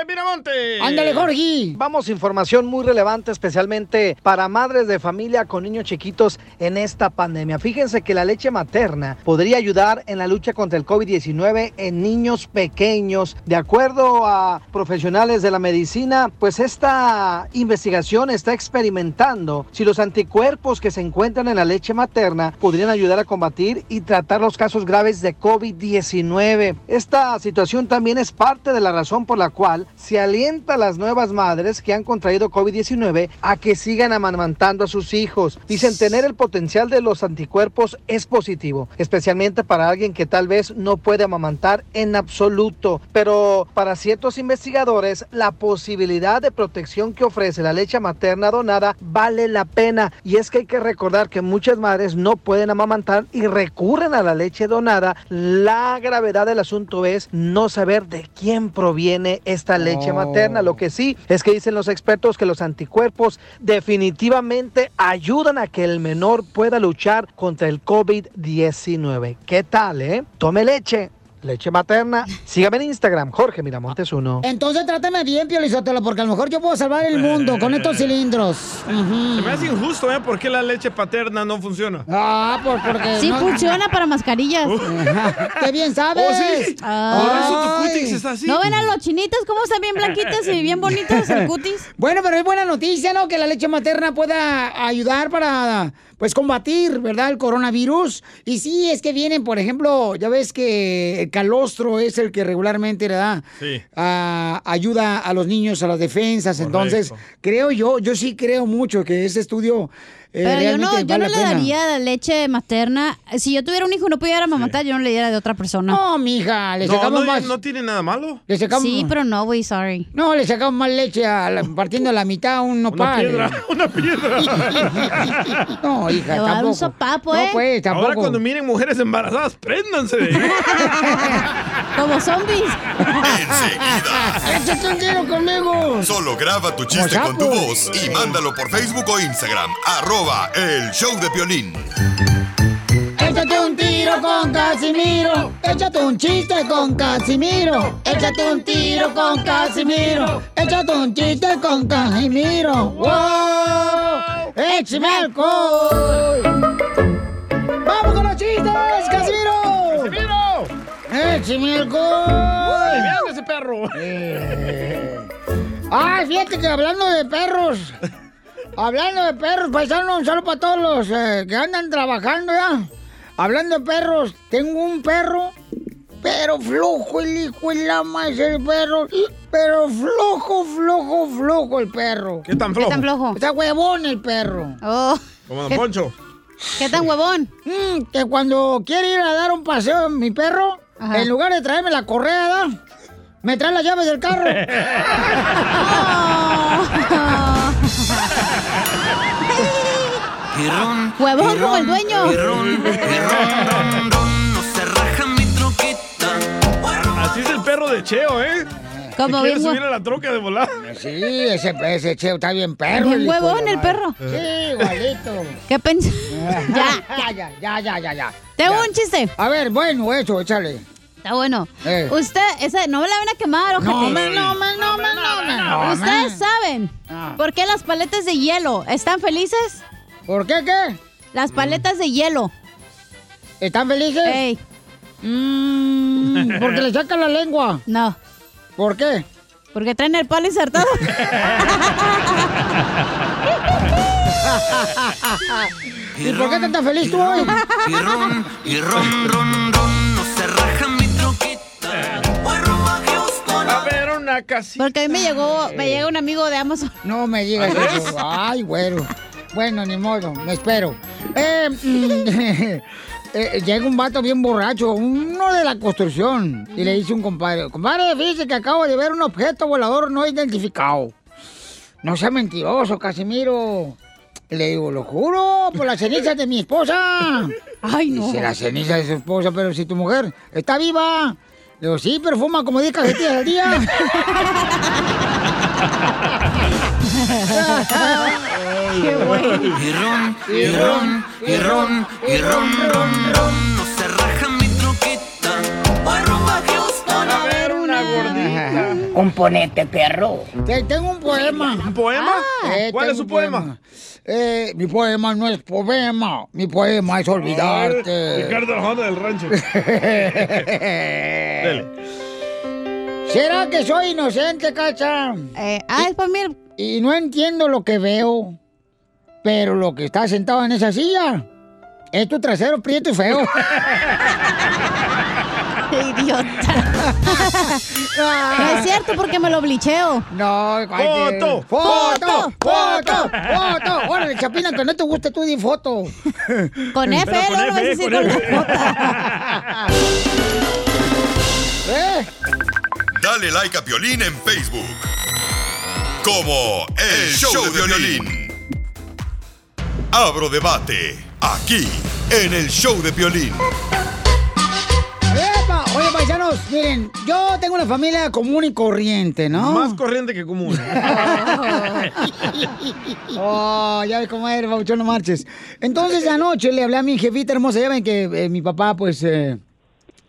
Miramonte! Ándale, Jorge. Vamos, información muy relevante, especialmente para madres de familia con niños chiquitos en esta pandemia. Fíjense que la leche materna podría ayudar en la lucha contra el COVID-19 en niños pequeños. De acuerdo a profesionales de la medicina, pues esta investigación está experimentando si los anticuerpos que se encuentran en la leche materna podrían ayudar a combatir y tratar los casos graves de COVID-19. Esta situación también es parte de la razón por la cual se alienta a las nuevas madres que han contraído COVID-19 a que sigan amamantando a sus hijos. Dicen tener el potencial de los anticuerpos es positivo, especialmente para alguien que tal vez no puede amamantar en absoluto. Pero para ciertos investigadores, la posibilidad de protección que ofrece la leche materna donada vale la pena. Y es que hay que recordar que muchas madres no pueden amamantar y recurren a la leche donada. La gravedad del asunto es no saber de quién proviene esta leche Oh. materna. Lo que sí es que dicen los expertos que los anticuerpos definitivamente ayudan a que el menor pueda luchar contra el COVID-19. ¿Qué tal, eh? Tome leche. Leche materna. Sígame en Instagram, Jorge Miramontes uno. Entonces trátame bien, Pio Lizotelo, porque a lo mejor yo puedo salvar el mundo con estos cilindros. Se me hace injusto, ¿eh? ¿Por qué la leche paterna no funciona? Ah, pues porque. Sí no- funciona para mascarillas. ¡Qué bien sabes! Oh, sí. Por eso tu cutis está así. ¿No ven a los chinitos cómo están bien blanquitas y bien bonitas el cutis? Bueno, pero es buena noticia, ¿no? Que la leche materna pueda ayudar para, pues, combatir, ¿verdad? El coronavirus. Y sí, es que vienen, por ejemplo, ya ves que el calostro es el que regularmente, ¿verdad? Sí. Ah, ayuda a los niños a las defensas. Entonces, creo yo, yo sí creo mucho que ese estudio Pero yo no, yo vale no le pena. daría la leche materna. Si yo tuviera un hijo y no pudiera amamantar, yo no le diera de otra persona. No, mija, le No, sacamos no, más. no tiene nada malo. Le sacamos, Sí, pero no, güey, sorry. No, le sacamos más leche a la- partiendo a la mitad a un nopal. piedra, una piedra. no, hija, Le va a dar un tampoco. sopapo, No, ¿eh? pues, tampoco. Ahora cuando miren mujeres embarazadas, préndanse de. Como zombies. ¡Échate un tiro conmigo! Solo graba tu chiste con tu voz y mándalo por Facebook o Instagram. Arroba el show de Piolín. Échate un tiro con Casimiro. Échate un chiste con Casimiro. Échate un tiro con Casimiro. Échate un chiste con Casimiro. ¡Wow! ¡Échame alcohol! ¡Vamos con los chistes, Casimiro! ¡Casimiro! ¡Échame alcohol! Ese perro. Ay, fíjate que hablando de perros, hablando de perros, paisano, un saludo para todos los eh, que andan trabajando ya. Hablando de perros, tengo un perro, pero flojo el hijo de la más el perro, pero flojo, flojo, flojo el perro. ¿Qué tan flojo? ¿Qué tan flojo? Está huevón el perro. Oh, Como Don Poncho. ¿qué tan huevón? Mm, que cuando quiere ir a dar un paseo mi perro, Ajá. en lugar de traerme la correa, ¿da? me trae las llaves del carro. Y ron, Huevón como el dueño. Ron, ron, no se raja mi troquita. Así es el perro de Cheo, ¿eh? Como quiere bien subir a la troca de volar. Sí, ese, ese cheo está bien perro. Bien huevón el perro. Sí, igualito. ¿Qué pensás? ya, ya, ya, ya, ya, ya, ya. Tengo Ya. un chiste. A ver, bueno, eso, échale. Está bueno. Eh. Usted, esa, no me la van a quemar, ojete. No, me, no, no, no. Ustedes saben Ah. por qué las paletas de hielo están felices. ¿Por qué qué? Las paletas de hielo. ¿Están felices? Ey, Mm, porque le sacan la lengua. no, ¿Por qué? porque traen el palo insertado. ¿Y por qué estás tan feliz tú hoy? Y ron, y ron, ron, ron, Casita. Porque a mí me llegó, me llega un amigo de Amazon. No me digas eso. Ay, güero. Bueno, ni modo, me espero. Eh, mm, eh, llega un vato bien borracho, uno de la construcción, y le dice un compadre, compadre, fíjese que acabo de ver un objeto volador no identificado. No sea mentiroso, Casimiro. Le digo, lo juro, por las cenizas de mi esposa. Ay, no. Dice, las cenizas de su esposa, pero si tu mujer está viva. Digo, sí, pero fuma como 10 cajetillas al día. Qué bueno. Y ron, y ron, y ron, y ron, ron, ron, no se raja mi troquita. Voy rumbo a Houston. A ver, una gordita. Componente, perro. Te- tengo un poema. ¿Un poema? Eh, ¿Cuál es su un poema? Eh, mi poema no es poema. Mi poema es olvidarte. Ricardo Arjona del rancho. Dele. ¿Será que soy inocente, Cacha? ah, es para mí. Y no entiendo lo que veo. Pero lo que está sentado en esa silla es tu trasero prieto y feo. Idiota. No es cierto porque me lo blicheo. No, Foto, ¡Foto! ¡Foto! ¡Foto! Órale, Chapina, que no te guste tú di foto. Con F, Pero no, no F, decir con con la F. ¿Eh? Dale like a Piolín en Facebook. Como El, Show, de Violín. Abro debate. Aquí, en el Show de Piolín. Miren, yo tengo una familia común y corriente, ¿no? Más corriente que común. Oh, ya ves cómo eres, Pabuchón, no marches. Entonces, anoche le hablé a mi jefita hermosa. Ya ven que eh, mi papá, pues, eh,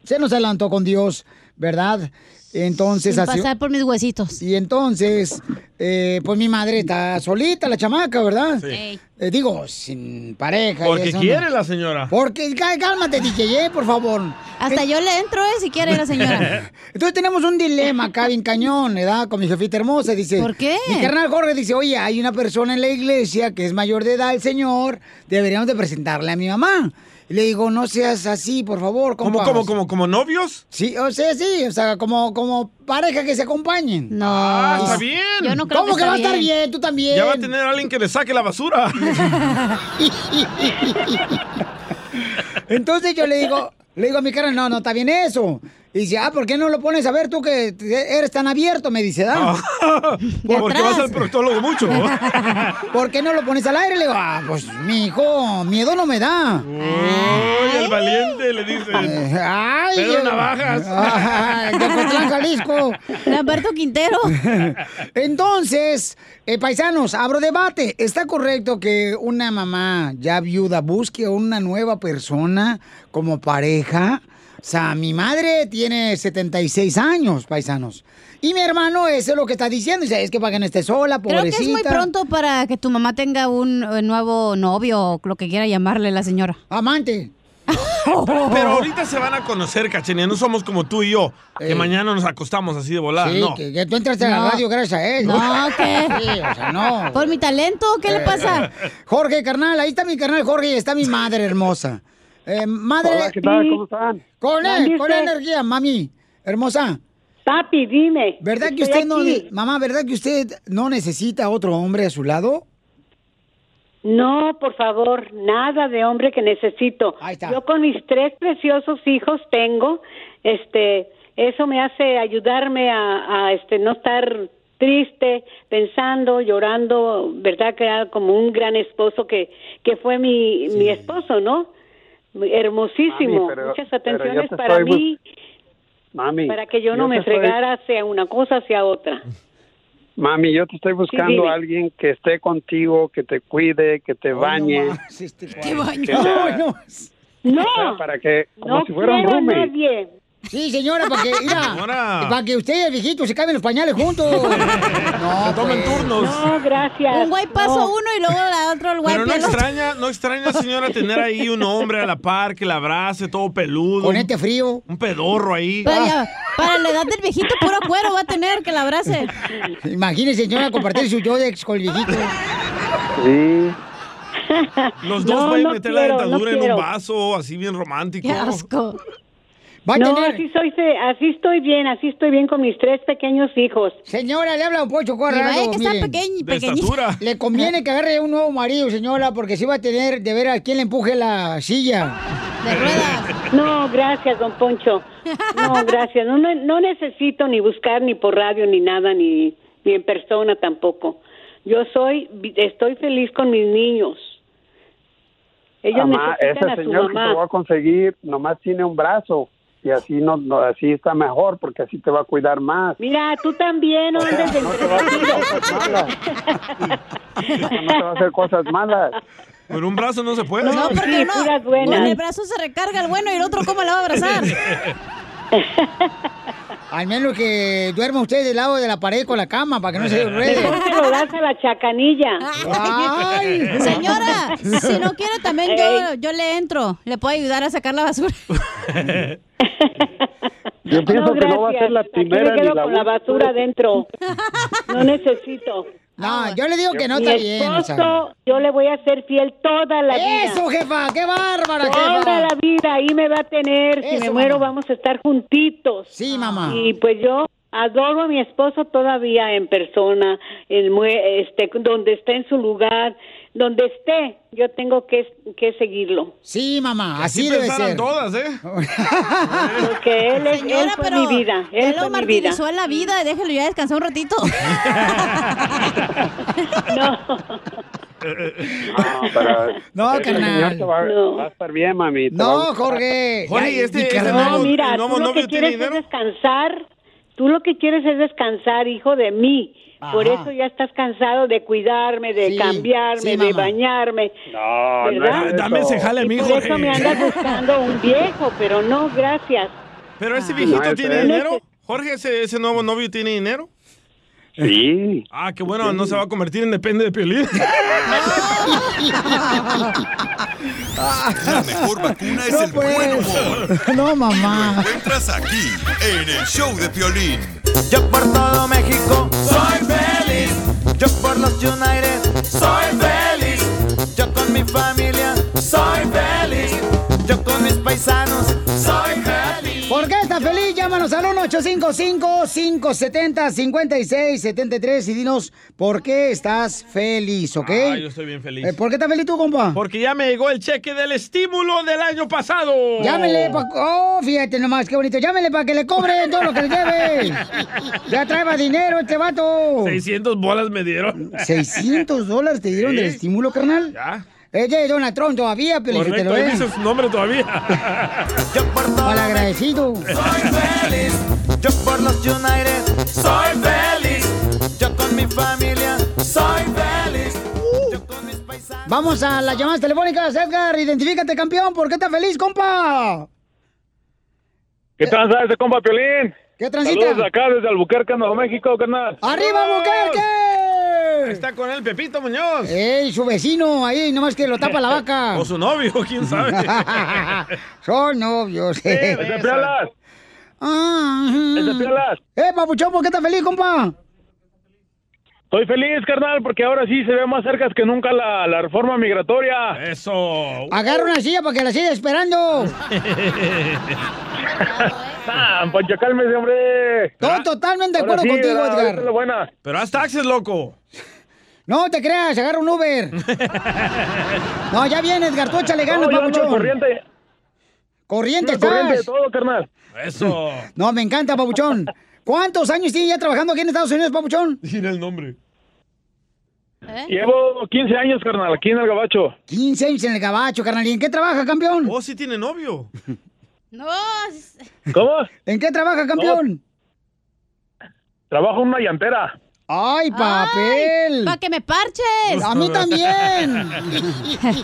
se nos adelantó con Dios, ¿verdad? Entonces, Sin así- pasar por mis huesitos. Y entonces, eh, pues mi madre está solita, la chamaca, ¿verdad? Sí. Eh, digo, sin pareja. y Porque eso, quiere ¿no? la señora. Porque, cá- cálmate, DJ, por favor. Hasta yo le entro, eh, si quiere la señora. Entonces tenemos un dilema acá bien cañón, ¿verdad? Con mi jefita hermosa, dice. ¿Por qué? Mi carnal Jorge dice, oye, hay una persona en la iglesia que es mayor de edad, el señor, deberíamos de presentarle a mi mamá. Y le digo, no seas así, por favor, ¿Cómo, cómo, cómo, como novios? Sí, o sea, sí, o sea, como, como pareja que se acompañen. No. Ah, está bien. Yo no creo ¿Cómo que, que, va a estar bien? Tú también. Ya va a tener a alguien que le saque la basura. Entonces yo le digo, le digo a mi cara, no, no está bien eso. Y dice, ah, ¿por qué no lo pones a ver tú que eres tan abierto? Me dice, ¿da? Porque vas al proctólogo mucho. ¿Por qué no lo pones al aire? Le digo, ah, pues, mi hijo, miedo no me da. Uy, el valiente le dice. Ay, Pedro yo- Navajas. Ay, de Ocotlán, Jalisco. Lamberto Quintero. Entonces, eh, paisanos, abro debate. ¿Está correcto que una mamá ya viuda busque a una nueva persona como pareja? O sea, mi madre tiene 76 años, paisanos. Y mi hermano, eso es lo que está diciendo. Dice, es que para que no esté sola, Creo pobrecita. que es muy pronto para que tu mamá tenga un eh, nuevo novio o lo que quiera llamarle la señora. Amante. Pero ahorita se van a conocer, cachenía. No somos como tú y yo, que mañana nos acostamos así de volada. Sí, no. que, que tú entraste a la No. radio gracias a él. No, ¿qué? Sí, o sea, no. ¿Por mi talento? ¿Qué le pasa? Jorge, carnal, ahí está mi carnal Jorge y está mi madre hermosa. Eh, madre. Hola, ¿qué tal? ¿Cómo están? Con él, ¿Dónde con energía, mami. Hermosa. Papi, dime. ¿Verdad que usted no, mamá, verdad que usted no necesita otro hombre a su lado? No, por favor, nada de hombre que necesito. Yo con mis tres preciosos hijos tengo, este, eso me hace ayudarme a, a, este, no estar triste, pensando, llorando, verdad que era como un gran esposo que, que fue mi, mi esposo, ¿no? Hermosísimo, Mami, pero- muchas atenciones te para estoy mí, Mami. para que yo no me te estoy- fregara hacia una cosa hacia otra. Mami, yo te estoy buscando a alguien que esté contigo, que te cuide, que te bañe. Sea- No. o sea, para que, como No si fuera un a nadie. Sí, señora, para que, mira, para que usted y el viejito se caben los pañales juntos. No, tomen pues. turnos. No, gracias. Un guay paso No. uno y luego la otro el guay Pero no pelo. extraña, no extraña, señora, tener ahí un hombre a la par que la abrace, todo peludo. Ponete frío. Un pedorro ahí. Pero ya, para la edad del viejito, puro cuero va a tener que la abrace. Imagínese, señora, compartir su Yodex con el viejito. Sí. Los dos No, van a no meter la dentadura no en un vaso, así bien romántico. Qué asco. Va a no, tener- así soy, fe- así estoy bien, así estoy bien con mis tres pequeños hijos. Señora, le habla un pocho Y vaya corrado. que está pequeño, estatura. Le conviene que agarre un nuevo marido, señora, porque si va a tener de ver a quién le empuje la silla. De ruedas. No, gracias, don Poncho. No, gracias. No, no, no necesito ni buscar ni por radio ni nada, ni, ni en persona tampoco. Yo soy, estoy feliz con mis niños. Ellos Mamá, necesitan ese a su señor que te mamá. voy a conseguir nomás tiene un brazo y así no, no- así está mejor porque así te va a cuidar más. Mira, tú también, no andes de No te va a hacer cosas malas. No te va a hacer cosas malas. Con un brazo no se puede. No, porque sí, no. Con el brazo se recarga el bueno y el otro, ¿cómo le va a abrazar? Al menos que duerma usted del lado de la pared con la cama para que no se ruede. Mejor te lo das a la chacanilla. Ay. Señora, si no quiere también yo, yo le entro. Le puedo ayudar a sacar la basura. Yo pienso que no va a ser la Aquí primera me ni quedo la con la basura adentro. No necesito. No, yo le digo que no Mi está bien. o sea. esposo, yo le voy a ser fiel toda la vida. ¡Eso, jefa! ¡Qué bárbara, Toda jefa! la vida, ahí me va a tener. si Eso, me muero, mamá. vamos a estar juntitos. Sí, mamá. Y pues yo adoro a mi esposo todavía en persona, en este, donde esté en su lugar, donde esté, yo tengo que, que seguirlo. Sí, mamá, así, Así debe ser. todas, ¿eh? Porque él, es, él Señora, fue pero mi vida. ya Él lo fue mi vida. martirizó en la vida. Déjelo ya descansar un ratito. No, pero No, carnal. va, No. va a estar bien, mami. No. Jorge. Jorge, Ya, ¿y este- mi este. No, mira, nuevo tú lo que tiene quieres es dinero? descansar. Tú lo que quieres es descansar, hijo de mí. Por eso ya estás cansado de cuidarme, de Sí, cambiarme, sí, de bañarme. No, no ¿Verdad? es Dame ese jale Y por eso me andas buscando un viejo, pero no, gracias. Pero ese No, viejito tiene es. dinero. Jorge, ese, ese nuevo novio tiene dinero. Sí. Ah, qué bueno, no se va a convertir en depende de Piolín. La mejor vacuna es No, el buen pues. humor. No, Lo mamá. encuentras aquí, en el show de Piolín. Yo por todo México soy feliz. Yo por los United soy feliz. Yo con mi familia soy feliz. Yo con mis paisanos soy feliz. ¿Por qué estás feliz? Llámanos al 1-855-570-5673 y dinos por qué estás feliz, ¿ok? Ah, yo estoy bien feliz. Eh, ¿Por qué estás feliz tú, compa? Porque ya me llegó el cheque del estímulo del año pasado. Llámele, pa- oh, fíjate nomás, qué bonito. Llámele para que le cobren todo lo que le debe. Ya traeba dinero este vato. 600 bolas me dieron. 600 dólares te dieron Sí. del estímulo, carnal. Ya. Es de Donald Trump todavía, pero te Correcto, lo ven. dice su nombre todavía. Yo por todo Mal agradecido. Soy feliz. Yo por los United soy feliz. Yo con mi familia soy feliz. Yo con mis paisanos. Vamos a las llamadas telefónicas, Edgar. Identifícate, campeón. ¿Por qué estás feliz, compa? ¿Qué tranza ese compa Piolín? ¿Qué transita? Saludos acá desde Albuquerque, Nuevo México, carnal. ¡Arriba, Ahí Buquerque! Está con él Pepito Muñoz. ¡Ey, su vecino! Ahí, nomás que lo tapa la vaca. O su novio, quién sabe. Son novios. ¡Ese Pialas! Ah. ¡Eh, papuchón, ¿por qué estás feliz, compa? Estoy feliz, carnal, porque ahora sí se ve más cerca que nunca la, la reforma migratoria. Eso. Agarra una silla para que la siga esperando. Ah, Pancho, cálmese, hombre. Estoy totalmente de acuerdo sí, contigo, es Edgar. buena. Pero haz taxes, loco. No te creas, agarra un Uber. No, ya viene, Edgar, tú échale ganas, No, papuchón. corriente. Corriente Ando corriente de estás. todo, carnal. Eso. No, me encanta, papuchón. ¿Cuántos años tienes ya trabajando aquí en Estados Unidos, papuchón? Dile el nombre. ¿Eh? Llevo 15 años, carnal, aquí en el Gabacho. 15 años en el gabacho, carnal. ¿Y en qué trabaja, campeón? Oh, sí tiene novio. No, ¿Cómo? ¿En qué trabaja, campeón? Trabajo en una llantera. ¡Ay, papel! para que me parches. A mí también.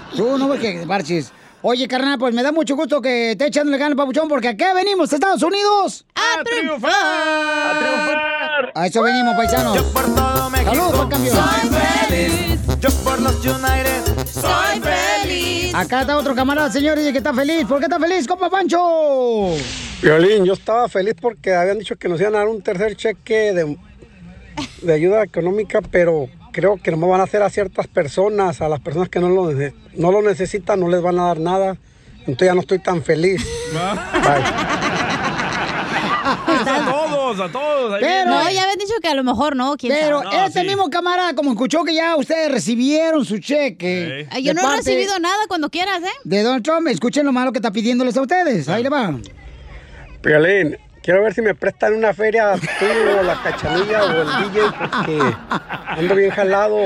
Tú no ves que parches. Oye, carnal, pues me da mucho gusto que te echándole ganas, papuchón, porque aquí venimos, Estados Unidos. ¡A triunfar! ¡Triunfar! A eso venimos, paisanos. Yo por todo México Cambio. soy feliz. Yo por los United soy feliz. Acá está otro camarada, señor, y que está feliz. ¿Por qué está feliz, compa Pancho? Violín, yo estaba feliz porque habían dicho que nos iban a dar un tercer cheque de, de ayuda económica, pero creo que no me van a hacer a ciertas personas, a las personas que no lo, no lo necesitan, no les van a dar nada. Entonces ya no estoy tan feliz. A todos, a todos. ahí Pero- No, ya habían dicho que a lo mejor no. ¿quién Pero sabe? No, este sí. mismo camarada, como escuchó que ya ustedes recibieron su cheque. Yo no he recibido nada cuando quieras, ¿eh? De Donald Trump, escuchen lo malo que está pidiéndoles a ustedes. Ahí le va. Violín, quiero ver si me prestan una feria tú o la cachanilla o el DJ porque ando bien jalado.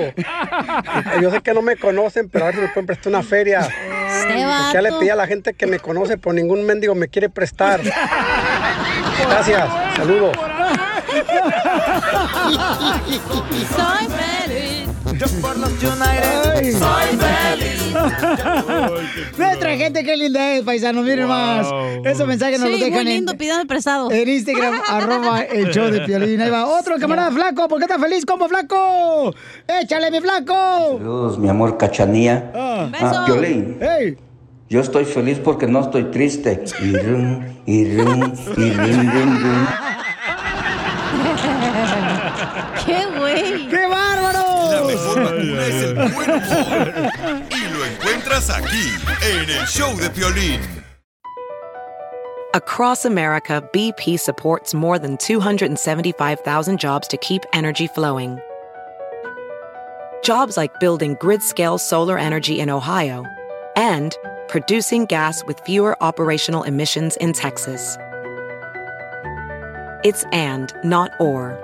Yo sé que no me conocen, pero a ver si me pueden prestar una feria. Este Ya le pedí a la gente que me conoce, pero ningún mendigo me quiere prestar. Gracias, saludos. Soy. Yo por los United soy feliz. Nuestra gente, qué linda es, paisano. Miren más. Esos mensajes nos Sí, los dejan muy lindo, en, pidiendo prestado. en Instagram, arroba el show de Piolín. Ahí va. Otro camarada flaco. ¿Por qué estás feliz como flaco? ¡Échale, mi flaco! Saludos, mi amor Cachanía. Ah. Ah, Piolín. ¡Ey! Yo estoy feliz porque no estoy triste. Y rum, y rum, y rum, rum, rum. Buen humor. Y lo encuentras aquí, en el show de Piolín. Across America, BP supports more than 275,000 jobs to keep energy flowing. Jobs like building grid scale solar energy in Ohio and producing gas with fewer operational emissions in Texas. It's and, not or.